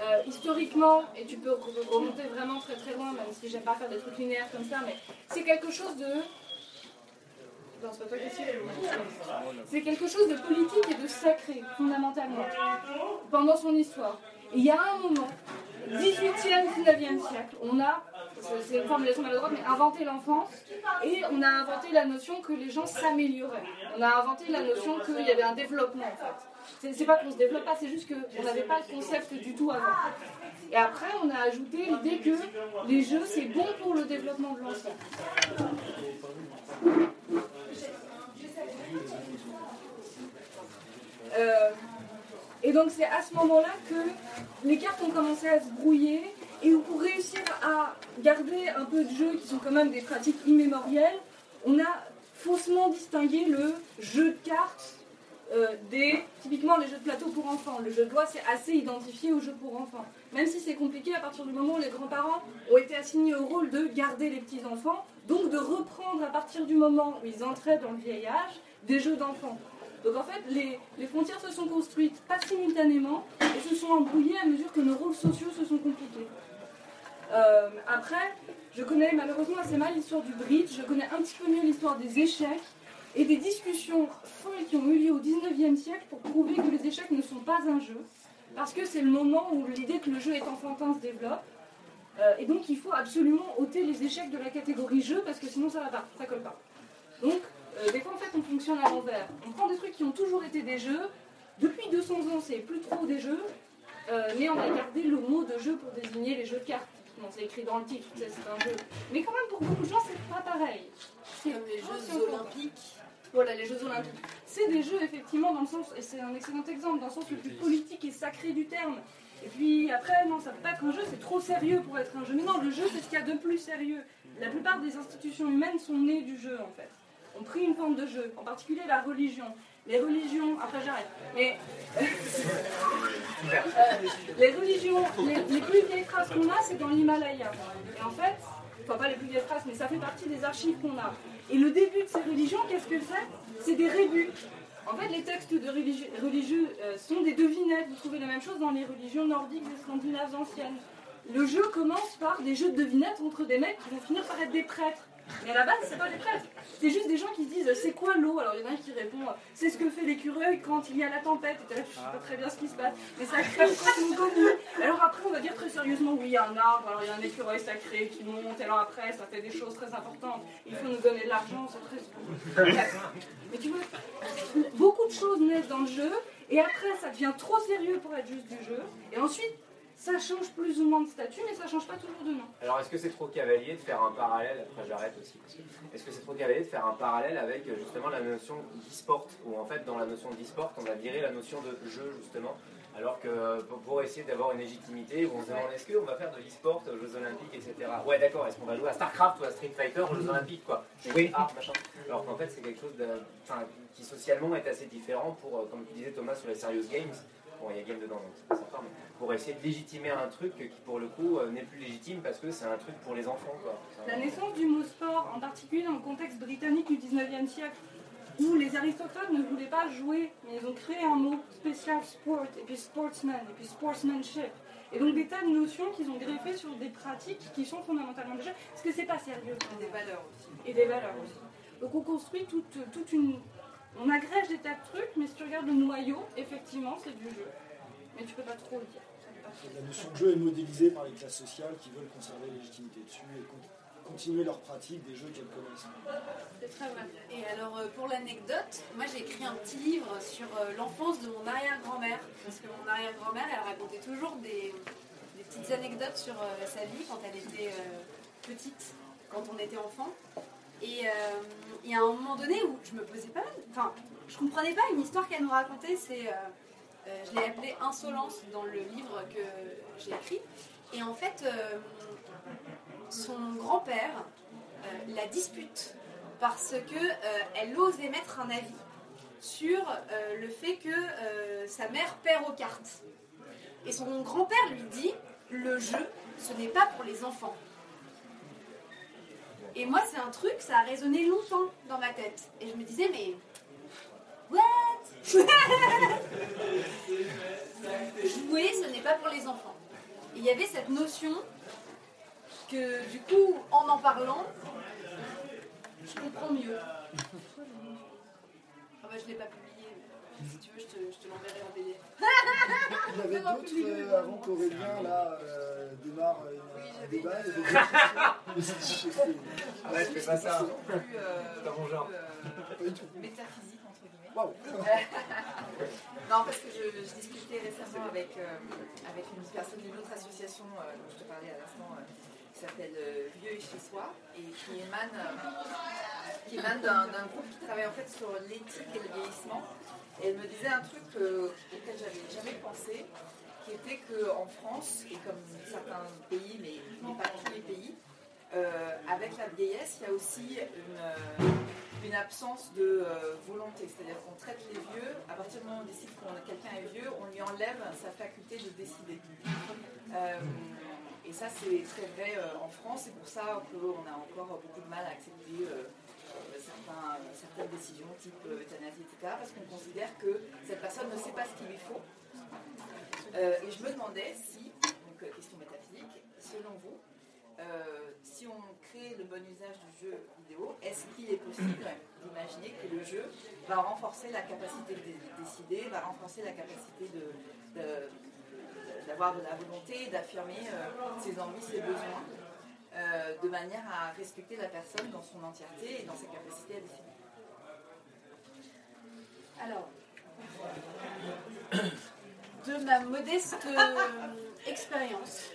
euh, historiquement, et tu peux re- remonter vraiment très très loin, même si j'aime pas faire des trucs linéaires comme ça, mais c'est quelque chose de c'est quelque chose de politique et de sacré, fondamentalement, pendant son histoire. Il y a un moment, 18e, 19e siècle, on a, c'est- une formulation maladroite, mais inventé l'enfance et on a inventé la notion que les gens s'amélioraient. On a inventé la notion qu'il y avait un développement en fait. C'est pas qu'on se développe pas, c'est juste qu'on n'avait pas le concept du tout avant. Et après, on a ajouté l'idée que les jeux, c'est bon pour le développement de l'enfant. Euh, et donc c'est à ce moment-là que les cartes ont commencé à se brouiller et pour réussir à garder un peu de jeu qui sont quand même des pratiques immémorielles, on a faussement distingué le jeu de cartes euh, des typiquement les jeux de plateau pour enfants. Le jeu de loi c'est assez identifié au jeu pour enfants. Même si c'est compliqué à partir du moment où les grands-parents ont été assignés au rôle de garder les petits-enfants, donc de reprendre à partir du moment où ils entraient dans le vieil âge des jeux d'enfants. Donc en fait, les, frontières se sont construites pas simultanément et se sont embrouillées à mesure que nos rôles sociaux se sont compliqués. Euh, après, je connais malheureusement assez mal l'histoire du bridge, je connais un petit peu mieux l'histoire des échecs et des discussions folles qui ont eu lieu au 19e siècle pour prouver que les échecs ne sont pas un jeu, parce que c'est le moment où l'idée que le jeu est enfantin se développe. Euh, et donc il faut absolument ôter les échecs de la catégorie jeu parce que sinon ça va pas, ça colle pas. Donc euh, des fois en fait on fonctionne à l'envers. On prend des trucs qui ont toujours été des jeux. Depuis 200 ans c'est plus trop des jeux, euh, mais on a gardé le mot de jeu pour désigner les jeux de cartes. Bon, c'est écrit dans le titre, c'est c'est un jeu. Mais quand même pour beaucoup de gens c'est pas pareil. C'est Comme les Jeux surprenant. olympiques. Voilà, les Jeux Olympiques. C'est des jeux, effectivement, dans le sens, et c'est un excellent exemple, dans le sens le plus politique et sacré du terme. Et puis après, non, ça peut pas être un jeu, c'est trop sérieux pour être un jeu. Mais non, le jeu, c'est ce qu'il y a de plus sérieux. La plupart des institutions humaines sont nées du jeu, en fait. Ont pris une forme de jeu, en particulier la religion. Les religions, après j'arrête, mais les religions, les, plus vieilles traces qu'on a, c'est dans l'Himalaya. Et en fait, enfin pas les plus vieilles traces, mais ça fait partie des archives qu'on a. Et le début de ces religions, qu'est-ce que c'est C'est des rébus. En fait, les textes de religi- religieux euh, sont des devinettes. Vous trouvez la même chose dans les religions nordiques et scandinaves anciennes. Le jeu commence par des jeux de devinettes entre des mecs qui vont finir par être des prêtres. Mais à la base, c'est pas des prêtres. C'est juste des gens qui se disent c'est quoi l'eau? Alors il y en a un qui répond c'est ce que fait l'écureuil quand il y a la tempête. Et là, je sais pas très bien ce qui se passe. Mais ça crée une cosmogonie. Alors après, on va dire très sérieusement oui, il y a un arbre, alors il y a un écureuil sacré qui monte. Et alors après, ça fait des choses très importantes. Il faut nous donner de l'argent, c'est très. Mais tu vois, beaucoup de choses naissent dans le jeu. Et après, ça devient trop sérieux pour être juste du jeu. Et ensuite, ça change plus ou moins de statut, mais ça change pas toujours de nom. Alors, est-ce que c'est trop cavalier de faire un parallèle Après, j'arrête aussi. Est-ce que c'est trop cavalier de faire un parallèle avec justement la notion d'e-sport Où en fait, dans la notion d'e-sport, on a viré la notion de jeu justement. Alors que pour- essayer d'avoir une légitimité, on se demande est-ce qu'on va faire de l'e-sport aux Jeux Olympiques, etc. Ouais, d'accord, est-ce qu'on va jouer à StarCraft ou à Street Fighter aux Jeux Olympiques, quoi? Jouer à machin. Alors qu'en fait, c'est quelque chose de, qui socialement est assez différent pour, euh, comme tu disais Thomas, sur les Serious Games. Bon, il y a game dedans, donc c'est pas sympa, mais pour essayer de légitimer un truc qui, pour le coup, euh, n'est plus légitime parce que c'est un truc pour les enfants, quoi. La naissance du mot sport, en particulier dans le contexte britannique du 19e siècle, où les aristocrates ne voulaient pas jouer, mais ils ont créé un mot spécial sport, et puis sportsman, et puis sportsmanship. Et donc des tas de notions qu'ils ont greffées sur des pratiques qui sont fondamentalement des jeux, parce que c'est pas sérieux. Des valeurs aussi. Et des valeurs aussi. Donc on construit toute, toute une... On agrège des tas de trucs, mais si tu regardes le noyau, effectivement, c'est du jeu. Mais tu peux pas trop le dire. La notion de jeu est modélisée par les classes sociales qui veulent conserver la légitimité dessus et con- continuer leur pratique des jeux qu'elles connaissent. C'est très vrai. Et alors, euh, pour l'anecdote, moi j'ai écrit un petit livre sur euh, l'enfance de mon arrière-grand-mère. Parce que mon arrière-grand-mère, elle racontait toujours des, des petites anecdotes sur euh, sa vie quand elle était petite, quand on était enfant. Et euh, y a un moment donné où je me posais pas mal. Enfin, je comprenais pas une histoire qu'elle nous racontait. C'est, euh, euh, je l'ai appelée Insolence dans le livre que j'ai écrit. Et en fait, son grand-père la dispute parce que euh, elle ose émettre un avis sur le fait que sa mère perd aux cartes. Et son grand-père lui dit le jeu, ce n'est pas pour les enfants. Et moi, c'est un truc, ça a résonné longtemps dans ma tête. Et je me disais, mais. What? Jouer, ce n'est pas pour les enfants. Et il y avait cette notion que, du coup, en en parlant, je comprends mieux. Ah bah je l'ai pas publié, si tu veux, je te, je te l'enverrai en PDF. Il y avait d'autres euh, avant qu'Aurélien là euh, démarre euh, un débat. D'autres questions. Ouais, je fais pas ça. Plus, euh, C'est pas mon genre. plus, euh, métaphysique, entre guillemets. Waouh. non, parce que je, je discutais récemment avec, euh, avec une personne d'une autre association euh, dont je te parlais à l'instant, euh, qui s'appelle euh, Vieux et chez soi, et qui émane, euh, qui émane d'un d'un groupe qui travaille en fait sur l'éthique et le vieillissement. Et elle me disait un truc euh, auquel j'avais jamais pensé, qui était qu'en France, et comme certains pays, mais, mais pas tous les pays, euh, avec la vieillesse, il y a aussi une, euh, absence de euh, volonté. C'est-à-dire qu'on traite les vieux, à partir du moment où on décide que quelqu'un est vieux, on lui enlève sa faculté de décider. Et ça, c'est très vrai en France. C'est pour ça qu'on a encore beaucoup de mal à accepter certaines décisions, type euh, euthanasie, etc. Parce qu'on considère que cette personne ne sait pas ce qu'il lui faut. Euh, et je me demandais si, donc euh, question métaphysique, selon vous, si on crée le bon usage du jeu vidéo, est-ce qu'il est possible d'imaginer que le jeu va renforcer la capacité de dé- décider, va renforcer la capacité d'avoir de, la volonté, d'affirmer ses envies, ses besoins, euh, de manière à respecter la personne dans son entièreté et dans sa capacité à décider Alors, de ma modeste euh, expérience,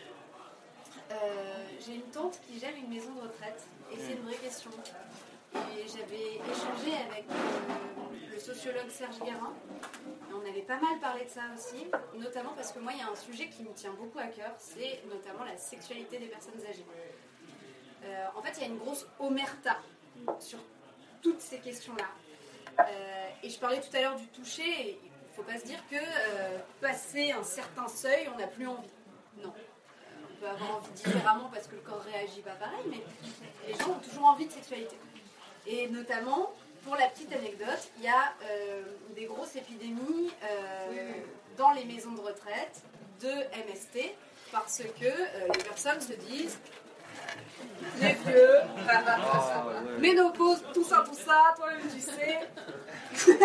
euh, j'ai une tante qui gère une maison de retraite et c'est une vraie question. Et j'avais échangé avec le sociologue Serge Guérin et on avait pas mal parlé de ça aussi, notamment parce que moi il y a un sujet qui me tient beaucoup à cœur, c'est notamment la sexualité des personnes âgées. Euh, en fait, il y a une grosse omerta sur toutes ces questions-là. Euh, et je parlais tout à l'heure du toucher, il ne faut pas se dire que euh, passer un certain seuil, on n'a plus envie. Non. On peut avoir envie différemment parce que le corps réagit pas pareil, mais les gens ont toujours envie de sexualité. Et notamment, pour la petite anecdote, il y a des grosses épidémies dans les maisons de retraite de MST parce que les personnes se disent les vieux, ménopause, tout ça, tout ça, toi-même tu sais.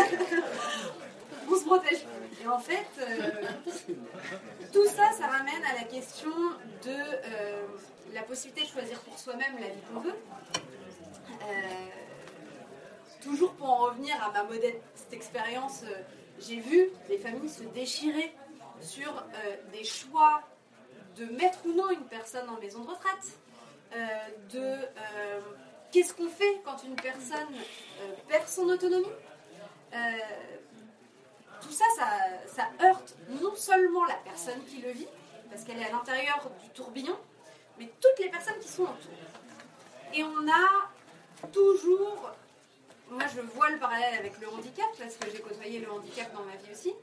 On se protège. Et en fait, euh, tout ça, ça ramène à la question de euh, la possibilité de choisir pour soi-même la vie qu'on veut. Euh, toujours pour en revenir à ma modeste expérience, j'ai vu les familles se déchirer sur des choix de mettre ou non une personne en maison de retraite, de euh, qu'est-ce qu'on fait quand une personne euh, perd son autonomie. Euh, tout ça, ça heurte non seulement la personne qui le vit, parce qu'elle est à l'intérieur du tourbillon, mais toutes les personnes qui sont autour. Et on a toujours, moi je vois le parallèle avec le handicap, parce que j'ai côtoyé le handicap dans ma vie aussi,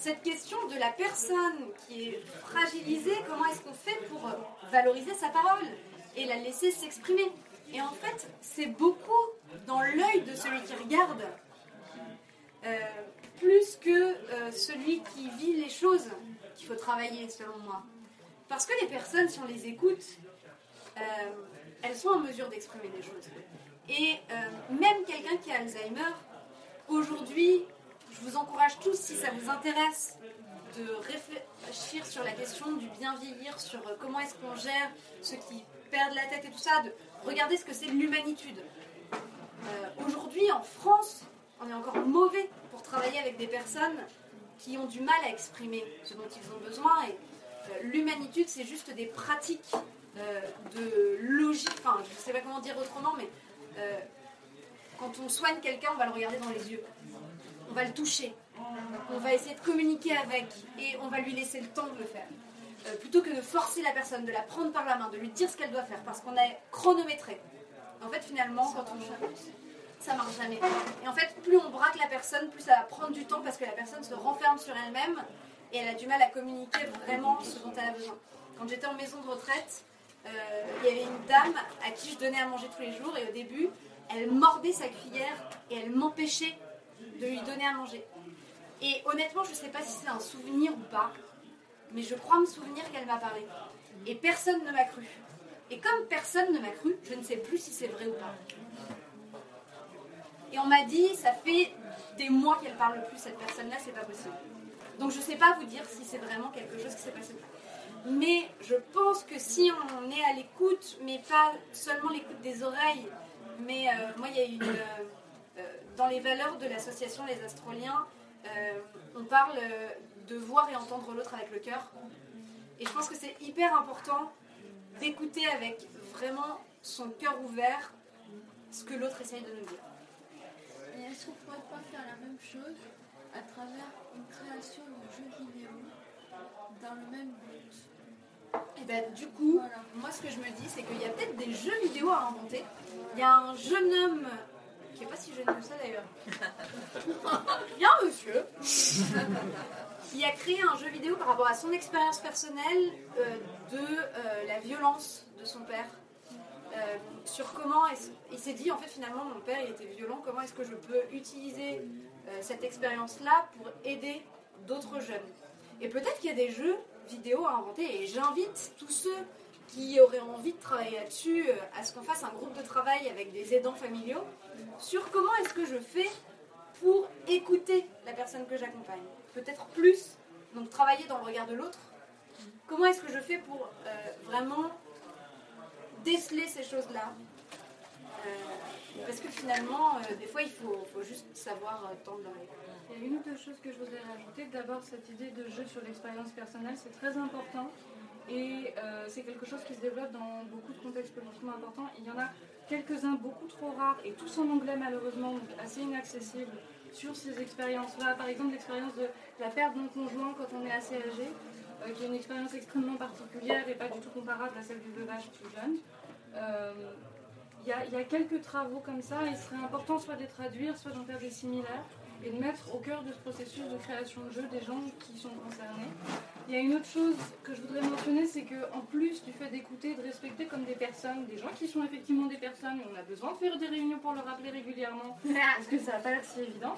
cette question de la personne qui est fragilisée, comment est-ce qu'on fait pour euh, valoriser sa parole et la laisser s'exprimer? Et en fait, c'est beaucoup dans l'œil de celui qui regarde, euh, plus que euh, celui qui vit les choses qu'il faut travailler, selon moi. Parce que les personnes, si on les écoute, elles sont en mesure d'exprimer des choses. Et même quelqu'un qui a Alzheimer, aujourd'hui, je vous encourage tous, si ça vous intéresse, de réfléchir sur la question du bien vieillir, sur euh, comment est-ce qu'on gère ceux qui perdent la tête et tout ça, de regarder ce que c'est l'humanitude. Euh, aujourd'hui, en France, on est encore mauvais pour travailler avec des personnes qui ont du mal à exprimer ce dont ils ont besoin. Et euh, l'humanitude, c'est juste des pratiques de logique, enfin, je ne sais pas comment dire autrement, mais quand on soigne quelqu'un, on va le regarder dans les yeux on va le toucher, on va essayer de communiquer avec et on va lui laisser le temps de le faire. Euh, plutôt que de forcer la personne, de la prendre par la main, de lui dire ce qu'elle doit faire, parce qu'on est chronométré. En fait, finalement, quand on... Ça marche jamais. Et en fait, plus on braque la personne, plus ça va prendre du temps parce que la personne se renferme sur elle-même et elle a du mal à communiquer vraiment ce dont elle a besoin. Quand j'étais en maison de retraite, euh, il y avait une dame à qui je donnais à manger tous les jours et au début, elle mordait sa cuillère et elle m'empêchait de lui donner à manger. Et honnêtement, je ne sais pas si c'est un souvenir ou pas, mais je crois me souvenir qu'elle m'a parlé. Et personne ne m'a cru. Et comme personne ne m'a cru, je ne sais plus si c'est vrai ou pas. Et on m'a dit, ça fait des mois qu'elle parle plus, cette personne-là, c'est pas possible. Donc je ne sais pas vous dire si c'est vraiment quelque chose qui s'est passé. Mais je pense que si on est à l'écoute, mais pas seulement l'écoute des oreilles, mais euh, moi, il y a une. euh, dans les valeurs de l'association Les Astroliens, euh, on parle euh, de voir et entendre l'autre avec le cœur. Et je pense que c'est hyper important d'écouter avec vraiment son cœur ouvert ce que l'autre essaye de nous dire. Et est-ce qu'on pourrait pas faire la même chose à travers une création de jeux vidéo dans le même but? Et ben du coup, moi ce que je me dis, c'est qu'il y a peut-être des jeux vidéo à inventer. Il y a un jeune homme qui est pas si jeune que ça d'ailleurs. Un monsieur qui a créé un jeu vidéo par rapport à son expérience personnelle euh, de euh, la violence de son père. Euh, sur comment il s'est dit en fait finalement mon père il était violent, comment est-ce que je peux utiliser cette expérience-là pour aider d'autres jeunes. Et peut-être qu'il y a des jeux vidéo à inventer et j'invite tous ceux qui auraient envie de travailler là-dessus à ce qu'on fasse un groupe de travail avec des aidants familiaux sur comment est-ce que je fais pour écouter la personne que j'accompagne. Peut-être plus, donc travailler dans le regard de l'autre. Comment est-ce que je fais pour euh, vraiment déceler ces choses-là? Euh, Parce que finalement, euh, des fois, il faut, juste savoir tendre l'oreille. Il y a une ou deux choses que je voudrais rajouter. D'abord, cette idée de jeu sur l'expérience personnelle, c'est très important. Et euh, c'est quelque chose qui se développe dans beaucoup de contextes politiquement importants. Il y en a quelques-uns beaucoup trop rares et tous en anglais malheureusement, donc assez inaccessibles sur ces expériences-là. Par exemple, l'expérience de la perte d'un conjoint quand on est assez âgé, euh, qui est une expérience extrêmement particulière et pas du tout comparable à celle du veuvage plus jeune. Euh, il y, a, il y a quelques travaux comme ça, il serait important soit de les traduire, soit d'en faire des similaires et de mettre au cœur de ce processus de création de jeu des gens qui sont concernés. Il y a une autre chose que je voudrais mentionner, c'est qu'en plus du fait d'écouter, de respecter comme des personnes, des gens qui sont effectivement des personnes, et on a besoin de faire des réunions pour leur rappeler régulièrement, parce que ça n'a pas l'air si évident,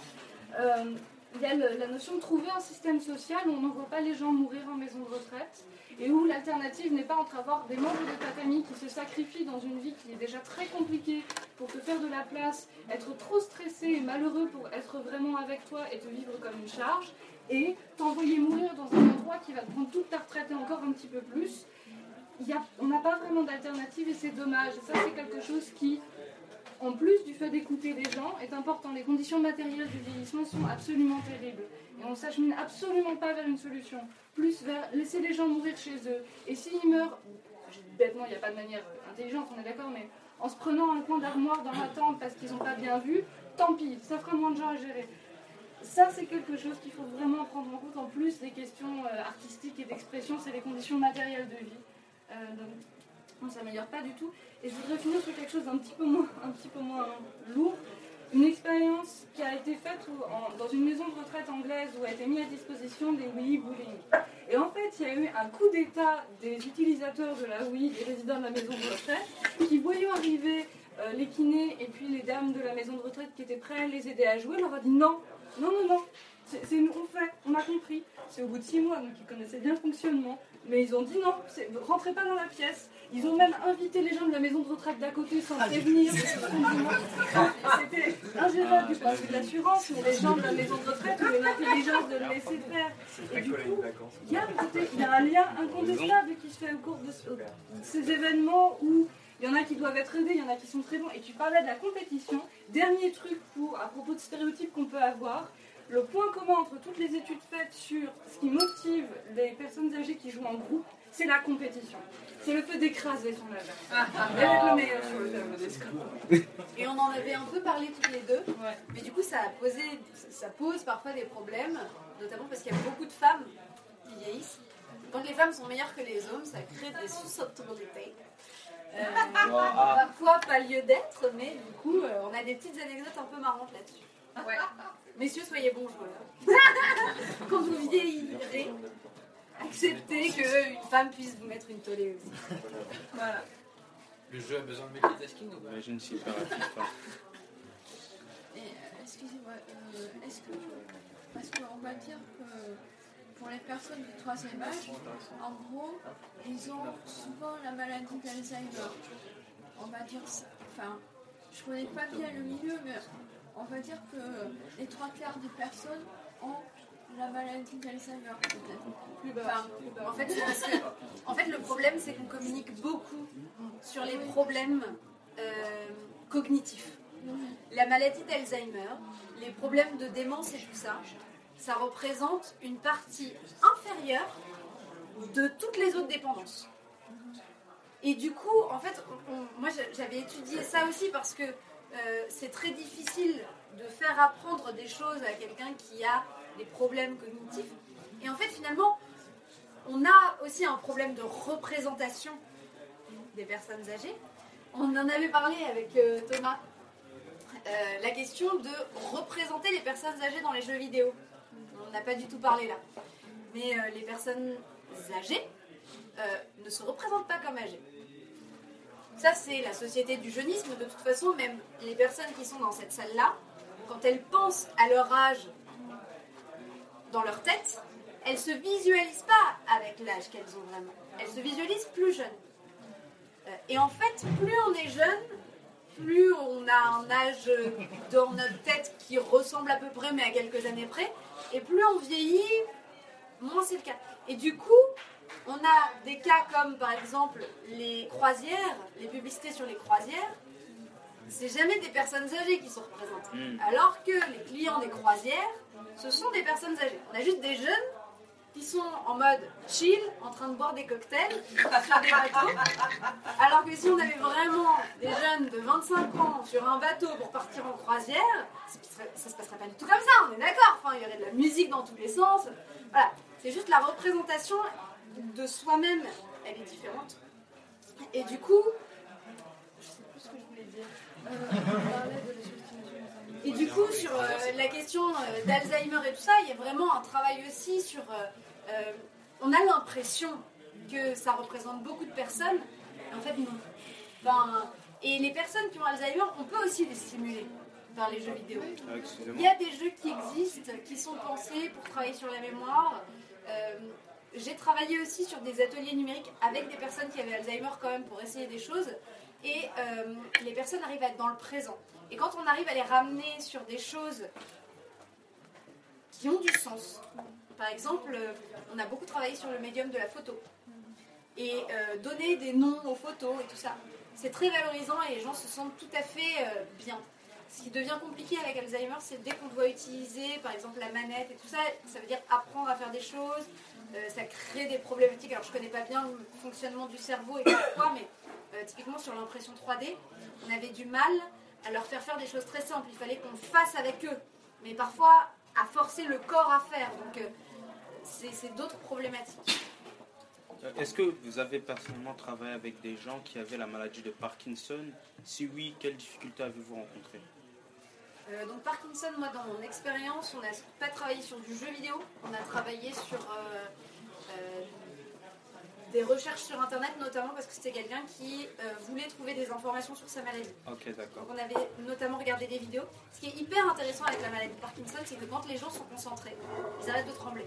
euh, il y a le- la notion de trouver un système social où on n'envoie pas les gens mourir en maison de retraite et où l'alternative n'est pas entre avoir des membres de ta famille qui se sacrifient dans une vie qui est déjà très compliquée pour te faire de la place, être trop stressé et malheureux pour être vraiment avec toi et te vivre comme une charge, et t'envoyer mourir dans un endroit qui va te prendre toute ta retraite et encore un petit peu plus. Il y a- on n'a pas vraiment d'alternative et c'est dommage. Et ça, c'est quelque chose qui, en plus du fait d'écouter les gens, est important. Les conditions matérielles du vieillissement sont absolument terribles. Et on ne s'achemine absolument pas vers une solution. Plus laisser les gens mourir chez eux. Et s'ils meurent, bêtement, il n'y a pas de manière euh, intelligente, on est d'accord, mais en se prenant un coin d'armoire dans la tente parce qu'ils n'ont pas bien vu, tant pis, ça fera moins de gens à gérer. Ça, c'est quelque chose qu'il faut vraiment prendre en compte. En plus des questions euh, artistiques et d'expression, c'est les conditions matérielles de vie. Euh, donc, on ne s'améliore pas du tout. Et je voudrais finir sur quelque chose un petit peu moins lourd. Une expérience qui a été faite dans une maison de retraite anglaise où a été mis à disposition des Wii bowling. Et en fait, il y a eu un coup d'état des utilisateurs de la Wii, des résidents de la maison de retraite, qui voyant arriver euh, les kinés et puis les dames de la maison de retraite qui étaient prêts à les aider à jouer, leur a dit non, non, non, non, c'est nous, on fait, on a compris. C'est au bout de six mois, donc ils connaissaient bien le fonctionnement. Mais ils ont dit non, rentrez pas dans la pièce. Ils ont même invité les gens de la maison de retraite d'à côté sans prévenir. C'était ingérable du point de vue de l'assurance, mais les gens de la maison de retraite ont eu l'intelligence de le laisser faire. Et du coup, il y, a il y a un lien incontestable qui se fait au cours de ces événements où il y en a qui doivent être aidés, il y en a qui sont très bons. Et tu parlais de la compétition. Dernier truc pour, à propos de stéréotypes qu'on peut avoir. Le point commun entre toutes les études faites sur ce qui motive les personnes âgées qui jouent en groupe, c'est la compétition. C'est le fait d'écraser son âge. Et d'être le meilleur sur le tableau des scores. Et on en avait un peu parlé toutes les deux, mais du coup ça, a posé, ça pose parfois des problèmes, notamment parce qu'il y a beaucoup de femmes qui vieillissent. Quand les femmes sont meilleures que les hommes, ça crée des susceptibilités. Euh, Ah. parfois pas lieu d'être, mais du coup euh, on a des petites anecdotes un peu marrantes là-dessus. Ouais. Messieurs, soyez bons joueurs. Quand vous vieillirez, acceptez qu'une femme puisse vous mettre une tollée aussi. Voilà. Le jeu a besoin de multitasking ou pas Je ne sais pas. Euh, excusez-moi, euh, est-ce que. Parce qu'on va dire que pour les personnes du troisième âge, en gros, ils ont souvent la maladie d'Alzheimer. On va dire, ça- enfin, je connais pas bien le milieu, mais on va dire que les trois quarts des personnes ont la maladie d'Alzheimer, peut-être. Enfin, En fait, c'est parce que, en fait, le problème, c'est qu'on communique beaucoup sur les problèmes euh, cognitifs. La maladie d'Alzheimer, les problèmes de démence et tout ça, ça représente une partie inférieure de toutes les autres dépendances. Et du coup, en fait, on- moi j'a- j'avais étudié ça aussi parce que euh, c'est très difficile de faire apprendre des choses à quelqu'un qui a des problèmes cognitifs. Et en fait, finalement, on a aussi un problème de représentation des personnes âgées. On en avait parlé avec euh, Thomas. Euh, la question de représenter les personnes âgées dans les jeux vidéo. On n'a pas du tout parlé là. Mais euh, les personnes âgées ne se représentent pas comme âgées. Ça, c'est la société du jeunisme. De toute façon, même les personnes qui sont dans cette salle-là, quand elles pensent à leur âge dans leur tête, elles se visualisent pas avec l'âge qu'elles ont vraiment. Elles se visualisent plus jeunes. Euh, Et en fait, plus on est jeune, plus on a un âge dans notre tête qui ressemble à peu près, mais à quelques années près, et plus on vieillit, moins c'est le cas. Et du coup, on a des cas comme par exemple les croisières, les publicités sur les croisières. C'est jamais des personnes âgées qui sont représentées. Mm. Alors que les clients des croisières, ce sont des personnes âgées. On a juste des jeunes qui sont en mode chill, en train de boire des cocktails sur des bateaux. Alors que si on avait vraiment des jeunes de 25 ans sur un bateau pour partir en croisière, ça ça se passerait pas du tout comme ça, on est d'accord. Enfin, il y aurait de la musique dans tous les sens. Voilà, c'est juste la représentation de soi-même, elle est différente. Et du coup, je sais plus ce que je voulais dire. Euh. Et du coup, sur euh, la question euh, d'Alzheimer et tout ça, il y a vraiment un travail aussi sur. euh, on a l'impression que ça représente beaucoup de personnes, et en fait, non. Et les personnes qui ont Alzheimer, on peut aussi les stimuler par les jeux vidéo. Ah. Il y a des jeux qui existent, qui sont pensés pour travailler sur la mémoire. J'ai travaillé aussi sur des ateliers numériques avec des personnes qui avaient Alzheimer quand même pour essayer des choses. Et euh, les personnes arrivent à être dans le présent. Et quand on arrive à les ramener sur des choses qui ont du sens, par exemple, euh, on a beaucoup travaillé sur le médium de la photo. Et euh, donner des noms aux photos et tout ça, c'est très valorisant et les gens se sentent tout à fait bien. Ce qui devient compliqué avec Alzheimer, c'est dès qu'on doit utiliser, par exemple, la manette et tout ça, ça veut dire apprendre à faire des choses, ça crée des problématiques. Alors, je connais pas bien le fonctionnement du cerveau et pourquoi, mais euh, typiquement sur l'impression 3D, on avait du mal à leur faire faire des choses très simples. Il fallait qu'on fasse avec eux, mais parfois à forcer le corps à faire. Donc, euh, c'est d'autres problématiques. Euh, Est-ce que vous avez personnellement travaillé avec des gens qui avaient la maladie de Parkinson? Si oui, quelles difficultés avez-vous rencontrées? Euh, donc Parkinson, moi dans mon expérience, on n'a pas travaillé sur du jeu vidéo, on a travaillé sur des recherches sur Internet, notamment parce que c'était quelqu'un qui euh, voulait trouver des informations sur sa maladie. Ok, d'accord. Donc on avait notamment regardé des vidéos. Ce qui est hyper intéressant avec la maladie de Parkinson, c'est que quand les gens sont concentrés, ils arrêtent de trembler.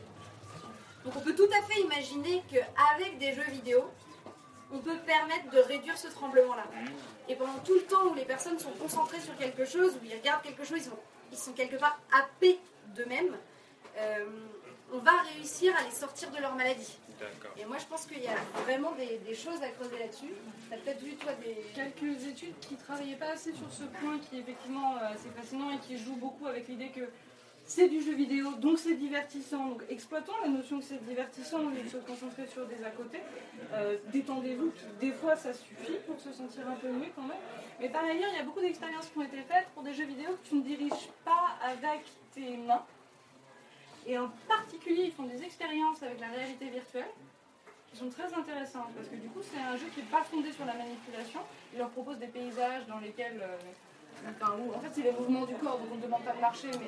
Donc on peut tout à fait imaginer qu'avec des jeux vidéo, on peut permettre de réduire ce tremblement-là. Et pendant tout le temps où les personnes sont concentrées sur quelque chose, où ils regardent quelque chose, ils sont, ils sont quelque part happés d'eux-mêmes, euh, on va réussir à les sortir de leur maladie. D'accord. Et moi je pense qu'il y a vraiment des, des choses à creuser là-dessus. Tu as peut-être vu toi des... quelques études qui travaillaient pas assez sur ce point qui est effectivement euh, assez fascinant et qui joue beaucoup avec l'idée que c'est du jeu vidéo, donc c'est divertissant. Donc exploitons la notion que c'est divertissant au lieu de se concentrer sur des à côté. Euh, Détendez-vous, des fois ça suffit pour se sentir un peu mieux quand même. Mais par ailleurs, il y a beaucoup d'expériences qui ont été faites pour des jeux vidéo que tu ne diriges pas avec tes mains. Et en particulier, ils font des expériences avec la réalité virtuelle qui sont très intéressantes parce que du coup, c'est un jeu qui n'est pas fondé sur la manipulation. Il leur propose des paysages dans lesquels. euh, enfin, où, en fait, c'est les mouvements du corps, donc on ne demande pas de marcher, mais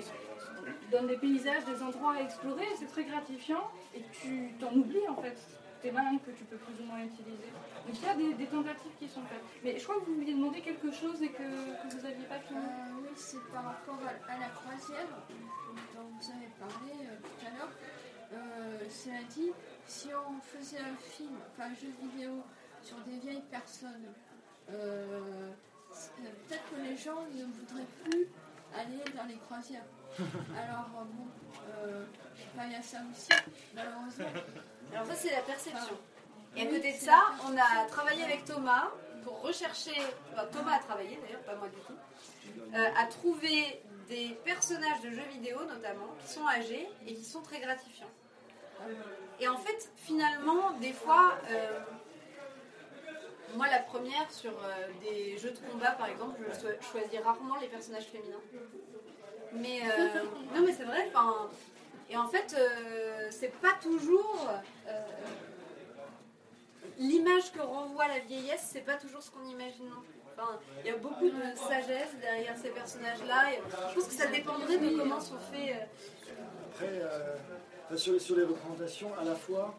il donne des paysages, des endroits à explorer, c'est très gratifiant et tu t'en oublies en fait. Tes mains que tu peux plus ou moins utiliser. Donc il y a des, des tentatives qui sont faites. Mais je crois que vous vouliez demander quelque chose et que, que vous n'aviez pas fini. Euh, oui, c'est par rapport à, à la croisière dont vous avez parlé euh, tout à l'heure. euh, cela dit, si on faisait un film, enfin un jeu vidéo sur des vieilles personnes, euh, peut-être que les gens ne voudraient plus aller dans les croisières. Alors bon, euh, il y a ça aussi, malheureusement. Alors ça c'est la perception. Et à côté de ça, on a travaillé avec Thomas pour rechercher, enfin, Thomas a travaillé d'ailleurs, pas moi du tout, euh, à trouver des personnages de jeux vidéo notamment qui sont âgés et qui sont très gratifiants. Et en fait, finalement, des fois, euh, moi la première sur euh, des jeux de combat par exemple, je cho- choisis rarement les personnages féminins. Mais non mais c'est vrai, enfin. Et en fait, euh, c'est pas toujours. euh, L'image que renvoie la vieillesse, c'est pas toujours ce qu'on imagine non plus. Enfin, il y a beaucoup de sagesse derrière ces personnages-là. Je pense que ça dépendrait de comment sont faits. euh, Après, euh, sur, les- représentations, à la fois,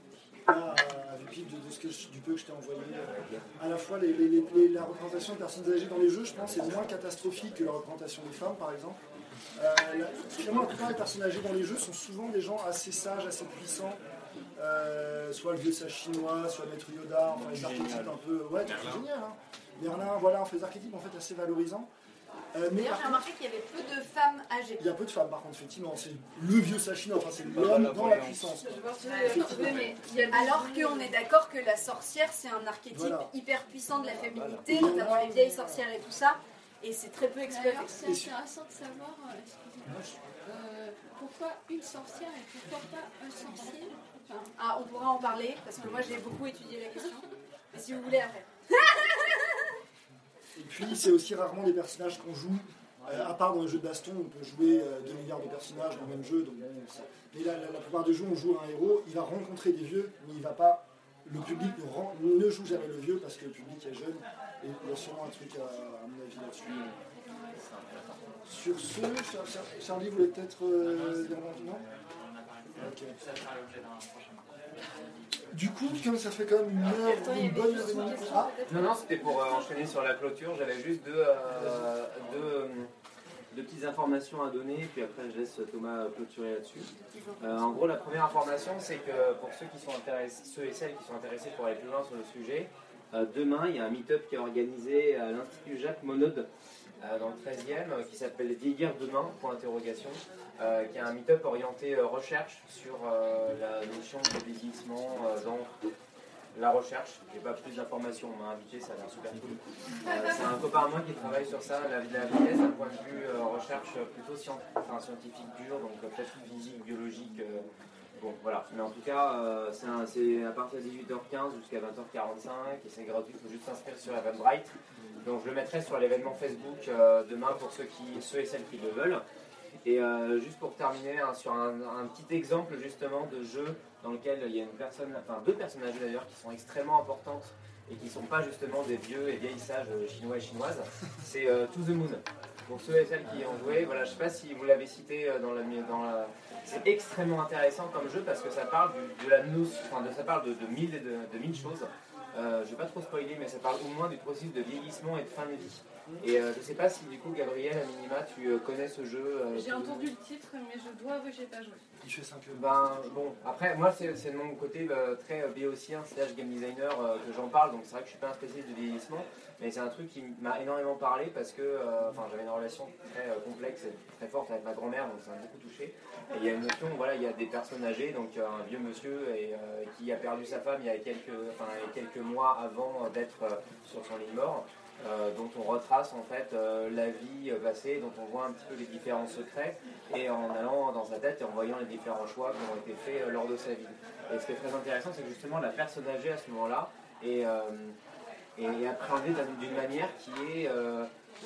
là, euh, vu de, de ce que du peu que je t'ai envoyé, euh, à la fois la représentation de personnes âgées dans les jeux, je pense, est moins catastrophique que la représentation des femmes, par exemple. Euh, la- finalement, la plupart des personnes âgées dans les jeux sont souvent des gens assez sages, assez puissants. Euh, soit le vieux sage chinois, soit Maître Yoda, enfin les archétypes un peu. Ouais, c'est génial. Hein. Merlin, voilà, on fait des archétypes en fait assez valorisants. Euh, mais D'ailleurs, j'ai remarqué qu'il y avait peu de femmes âgées. il y a peu de femmes par contre, effectivement. C'est le vieux sage chinois, enfin c'est l'homme dans la puissance. Alors qu'on est d'accord que la sorcière, c'est un archétype Voilà. hyper puissant de la féminité, Voilà. notamment les vieilles sorcières et tout ça, et c'est très peu exploité. D'ailleurs, c'est intéressant de savoir, euh, excusez-moi, euh, pourquoi une sorcière et pourquoi pas un sorcier? Ah, on pourra en parler, parce que moi j'ai beaucoup étudié la question. Mais si vous voulez après. Et puis c'est aussi rarement des personnages qu'on joue. Euh, à part dans les jeux de baston, on peut jouer euh, 2 milliards de personnages dans le même jeu. Donc, mais la, plupart des jeux, on joue un héros. Il va rencontrer des vieux, mais il va pas. Le public ne, joue jamais le vieux parce que le public est jeune. Et il y a sûrement un truc à, mon avis là-dessus. Sur ce, Char- Char- Charlie voulait peut-être euh, dire un. Du coup, comme ça fait quand même une heure, une bonne heure et demie. Non, non, c'était pour euh, enchaîner sur la clôture. J'avais juste deux, euh, deux, deux petites informations à donner, puis après je laisse Thomas clôturer là-dessus. Euh, en gros, la première information, c'est que pour ceux, qui sont intéressés, ceux et celles qui sont intéressés pour aller plus loin sur le sujet, euh, demain, il y a un meet-up qui est organisé à l'Institut Jacques Monod, euh, dans le 13e, euh, qui s'appelle Vieillir demain, point interrogation, euh, qui est un meet-up orienté euh, recherche sur euh, la notion de vieillissement euh, dans la recherche. J'ai pas plus d'informations, on m'a invité, ça a l'air super cool. Euh, c'est un copain à moi qui travaille sur ça, la, la vitesse d'un point de vue euh, recherche euh, plutôt scien- enfin, scientifique dur, donc euh, peut-être physique, biologique. euh, bon, voilà. Mais en tout cas, euh, c'est à partir de 18h15 jusqu'à 20h45 et c'est gratuit, il faut juste s'inscrire sur Eventbrite. Donc je le mettrai sur l'événement Facebook euh, demain pour ceux, qui, ceux et celles qui le veulent. Et euh, juste pour terminer hein, sur un, petit exemple justement de jeu dans lequel il y a une personne, enfin deux personnages d'ailleurs qui sont extrêmement importantes et qui ne sont pas justement des vieux et vieilles sages euh, chinois et chinoises, c'est euh, To the Moon. Pour ceux et celles qui y ont joué, voilà, je ne sais pas si vous l'avez cité dans la, c'est extrêmement intéressant comme jeu parce que ça parle de la enfin de, ça parle de, mille et de, de mille choses. Euh, je ne vais pas trop spoiler, mais ça parle au moins du processus de vieillissement et de fin de vie. Et euh, je ne sais pas si du coup, Gabriel, à minima, tu euh, connais ce jeu. J'ai entendu le titre, mais je dois avouer que j'ai pas joué. Il fait 5 ben bon, après moi c'est de mon côté euh, très euh, béotien, slash game designer euh, que j'en parle, donc c'est vrai que je suis pas un spécialiste de vieillissement, mais c'est un truc qui m'a énormément parlé parce que j'avais une relation très complexe et très forte avec ma grand-mère, donc ça m'a beaucoup touché. Et il y a une notion, voilà, il y a des personnes âgées, donc un vieux monsieur qui a perdu sa femme il y a quelques, quelques mois avant d'être sur son lit de mort. Euh, dont on retrace en fait euh, la vie euh, passée, dont on voit un petit peu les différents secrets, et en allant dans sa tête et en voyant les différents choix qui ont été faits lors de sa vie. Et ce qui est très intéressant, c'est justement la personne âgée à ce moment-là est, est appréhendée d'un- d'une manière qui est,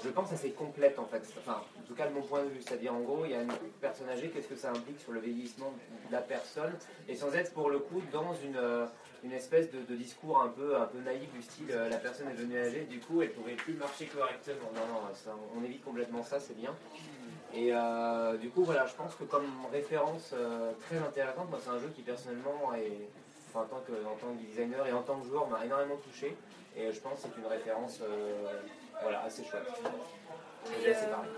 je pense, assez complète en fait. Enfin, en tout cas de mon point de vue, c'est-à-dire en gros, il y a une personne âgée, qu'est-ce que ça implique sur le vieillissement de la personne, et sans être pour le coup dans une une espèce de, discours un peu, un peu naïf du style euh, la personne est devenue âgée, du coup elle pourrait plus marcher correctement. Non, non, on évite complètement ça, c'est bien. Et euh, du coup, voilà, je pense que comme référence euh, très intéressante, moi c'est un jeu qui personnellement, en, tant que, en tant que designer et en tant que joueur, m'a énormément touché. Et je pense que c'est une référence voilà, assez chouette. Je parler.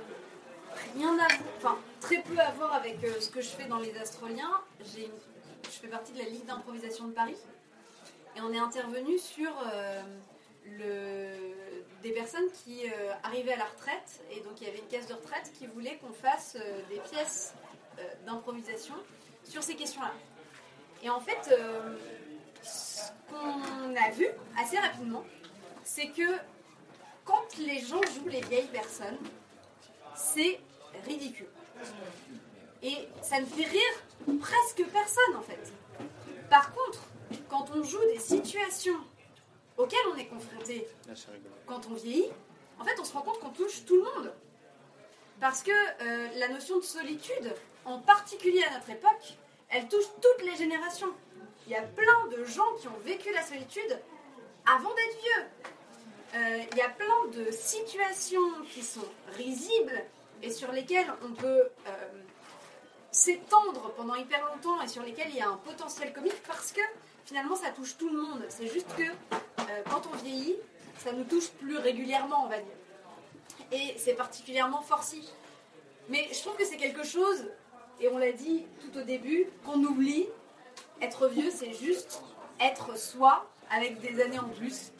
rien à enfin très peu à voir avec ce que je fais dans les astroliens. J'ai une fais partie de la Ligue d'improvisation de Paris. Et on est intervenu sur euh, des personnes qui euh, arrivaient à la retraite. Et donc il y avait une caisse de retraite qui voulait qu'on fasse euh, des pièces d'improvisation sur ces questions-là. Et en fait, ce qu'on a vu assez rapidement, c'est que quand les gens jouent les vieilles personnes, c'est ridicule. Et ça ne fait rire presque personne en fait. Par contre, quand on joue des situations auxquelles on est confronté quand on vieillit, en fait, on se rend compte qu'on touche tout le monde. Parce que euh, la notion de solitude, en particulier à notre époque, elle touche toutes les générations. Il y a plein de gens qui ont vécu la solitude avant d'être vieux. Euh, il y a plein de situations qui sont risibles et sur lesquelles on peut euh, s'étendre pendant hyper longtemps et sur lesquelles il y a un potentiel comique parce que finalement ça touche tout le monde. C'est juste que euh, quand on vieillit, ça nous touche plus régulièrement, on va dire. Et c'est particulièrement forci. Mais je trouve que c'est quelque chose, et on l'a dit tout au début, qu'on oublie. Être vieux, c'est juste être soi avec des années en plus.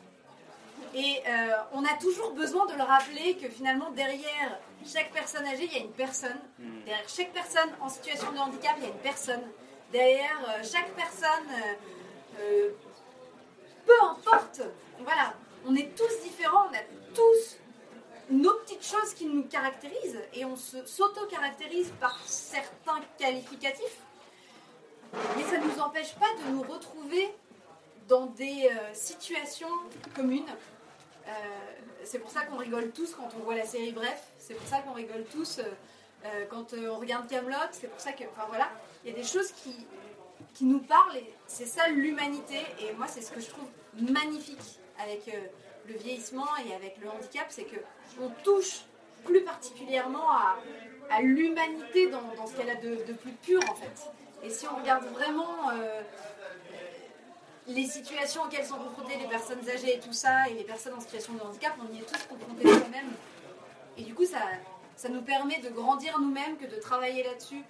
Et euh, on a toujours besoin de le rappeler que finalement, derrière chaque personne âgée, il y a une personne. Derrière chaque personne en situation de handicap, il y a une personne. Derrière euh, chaque personne, euh, peu importe, voilà, on est tous différents, on a tous nos petites choses qui nous caractérisent et on se- s'auto-caractérise par certains qualificatifs. Mais ça ne nous empêche pas de nous retrouver dans des euh, situations communes. Euh, c'est pour ça qu'on rigole tous quand on voit la série Bref. C'est pour ça qu'on rigole tous quand on regarde Camelot. C'est pour ça que, enfin voilà, il y a des choses qui, qui nous parlent et c'est ça l'humanité. Et moi, c'est ce que je trouve magnifique avec euh, le vieillissement et avec le handicap, c'est que on touche plus particulièrement à, l'humanité dans, ce qu'elle a de, plus pur en fait. Et si on regarde vraiment euh, les situations auxquelles sont confrontées les personnes âgées et tout ça, et les personnes en situation de handicap, on y est tous confrontés soi-même. Et du coup, ça, ça nous permet de grandir nous-mêmes, que de travailler là-dessus,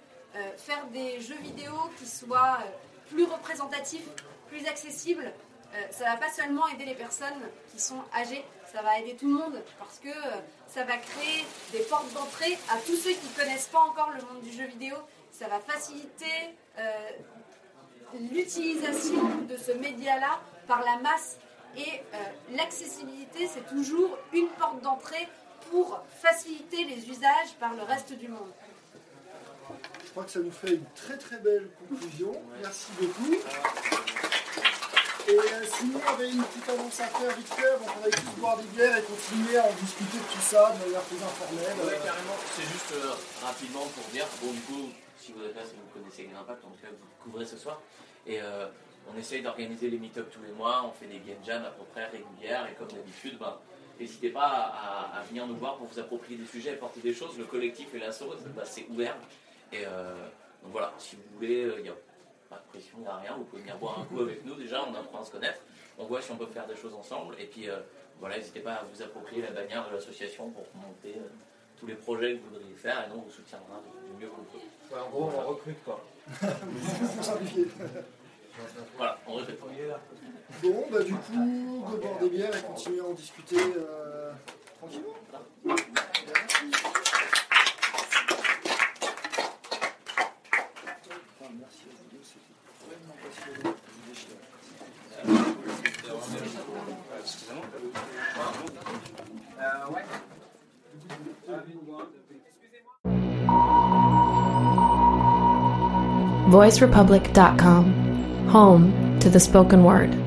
faire des jeux vidéo qui soient euh, plus représentatifs, plus accessibles. Euh, ça va pas seulement aider les personnes qui sont âgées, ça va aider tout le monde parce que euh, ça va créer des portes d'entrée à tous ceux qui ne connaissent pas encore le monde du jeu vidéo. Ça va faciliter euh, l'utilisation de ce média-là par la masse. Et euh, l'accessibilité, c'est toujours une porte d'entrée pour faciliter les usages par le reste du monde. Je crois que ça nous fait une très très belle conclusion. Merci beaucoup. Et euh, sinon, on avait une petite annonce à faire vite fait, donc on va tous boire des bières et continuer à en discuter de tout ça de manière plus informelle. Ouais, Euh, carrément. C'est juste euh, rapidement pour dire, bon, du coup, si vous êtes là, si vous connaissez Green Impact, en tout cas, vous le couvrez ce soir. Et euh, on essaye d'organiser les meet-up tous les mois, on fait des game jams à peu près régulières, et comme d'habitude, ben, n'hésitez pas à, à- à venir nous voir pour vous approprier des sujets, apporter des choses. Le collectif et l'asso, ben, c'est ouvert. Et euh, donc voilà, si vous voulez, il n'y a pas de pression, il n'y a rien, vous pouvez venir boire un coup avec nous déjà, on apprend à se connaître, on voit si on peut faire des choses ensemble, et puis euh, voilà, n'hésitez pas à vous approprier la bannière de l'association pour monter euh, tous les projets que vous voudriez faire, et nous on vous soutiendra du, mieux qu'on peut. Ouais, en gros, on recrute quoi. pour simplifier. Voilà, on recrute. Bon, bah du coup, de boire des bières et continuer à en discuter euh, tranquillement. VoiceRepublic.com, home to the spoken word.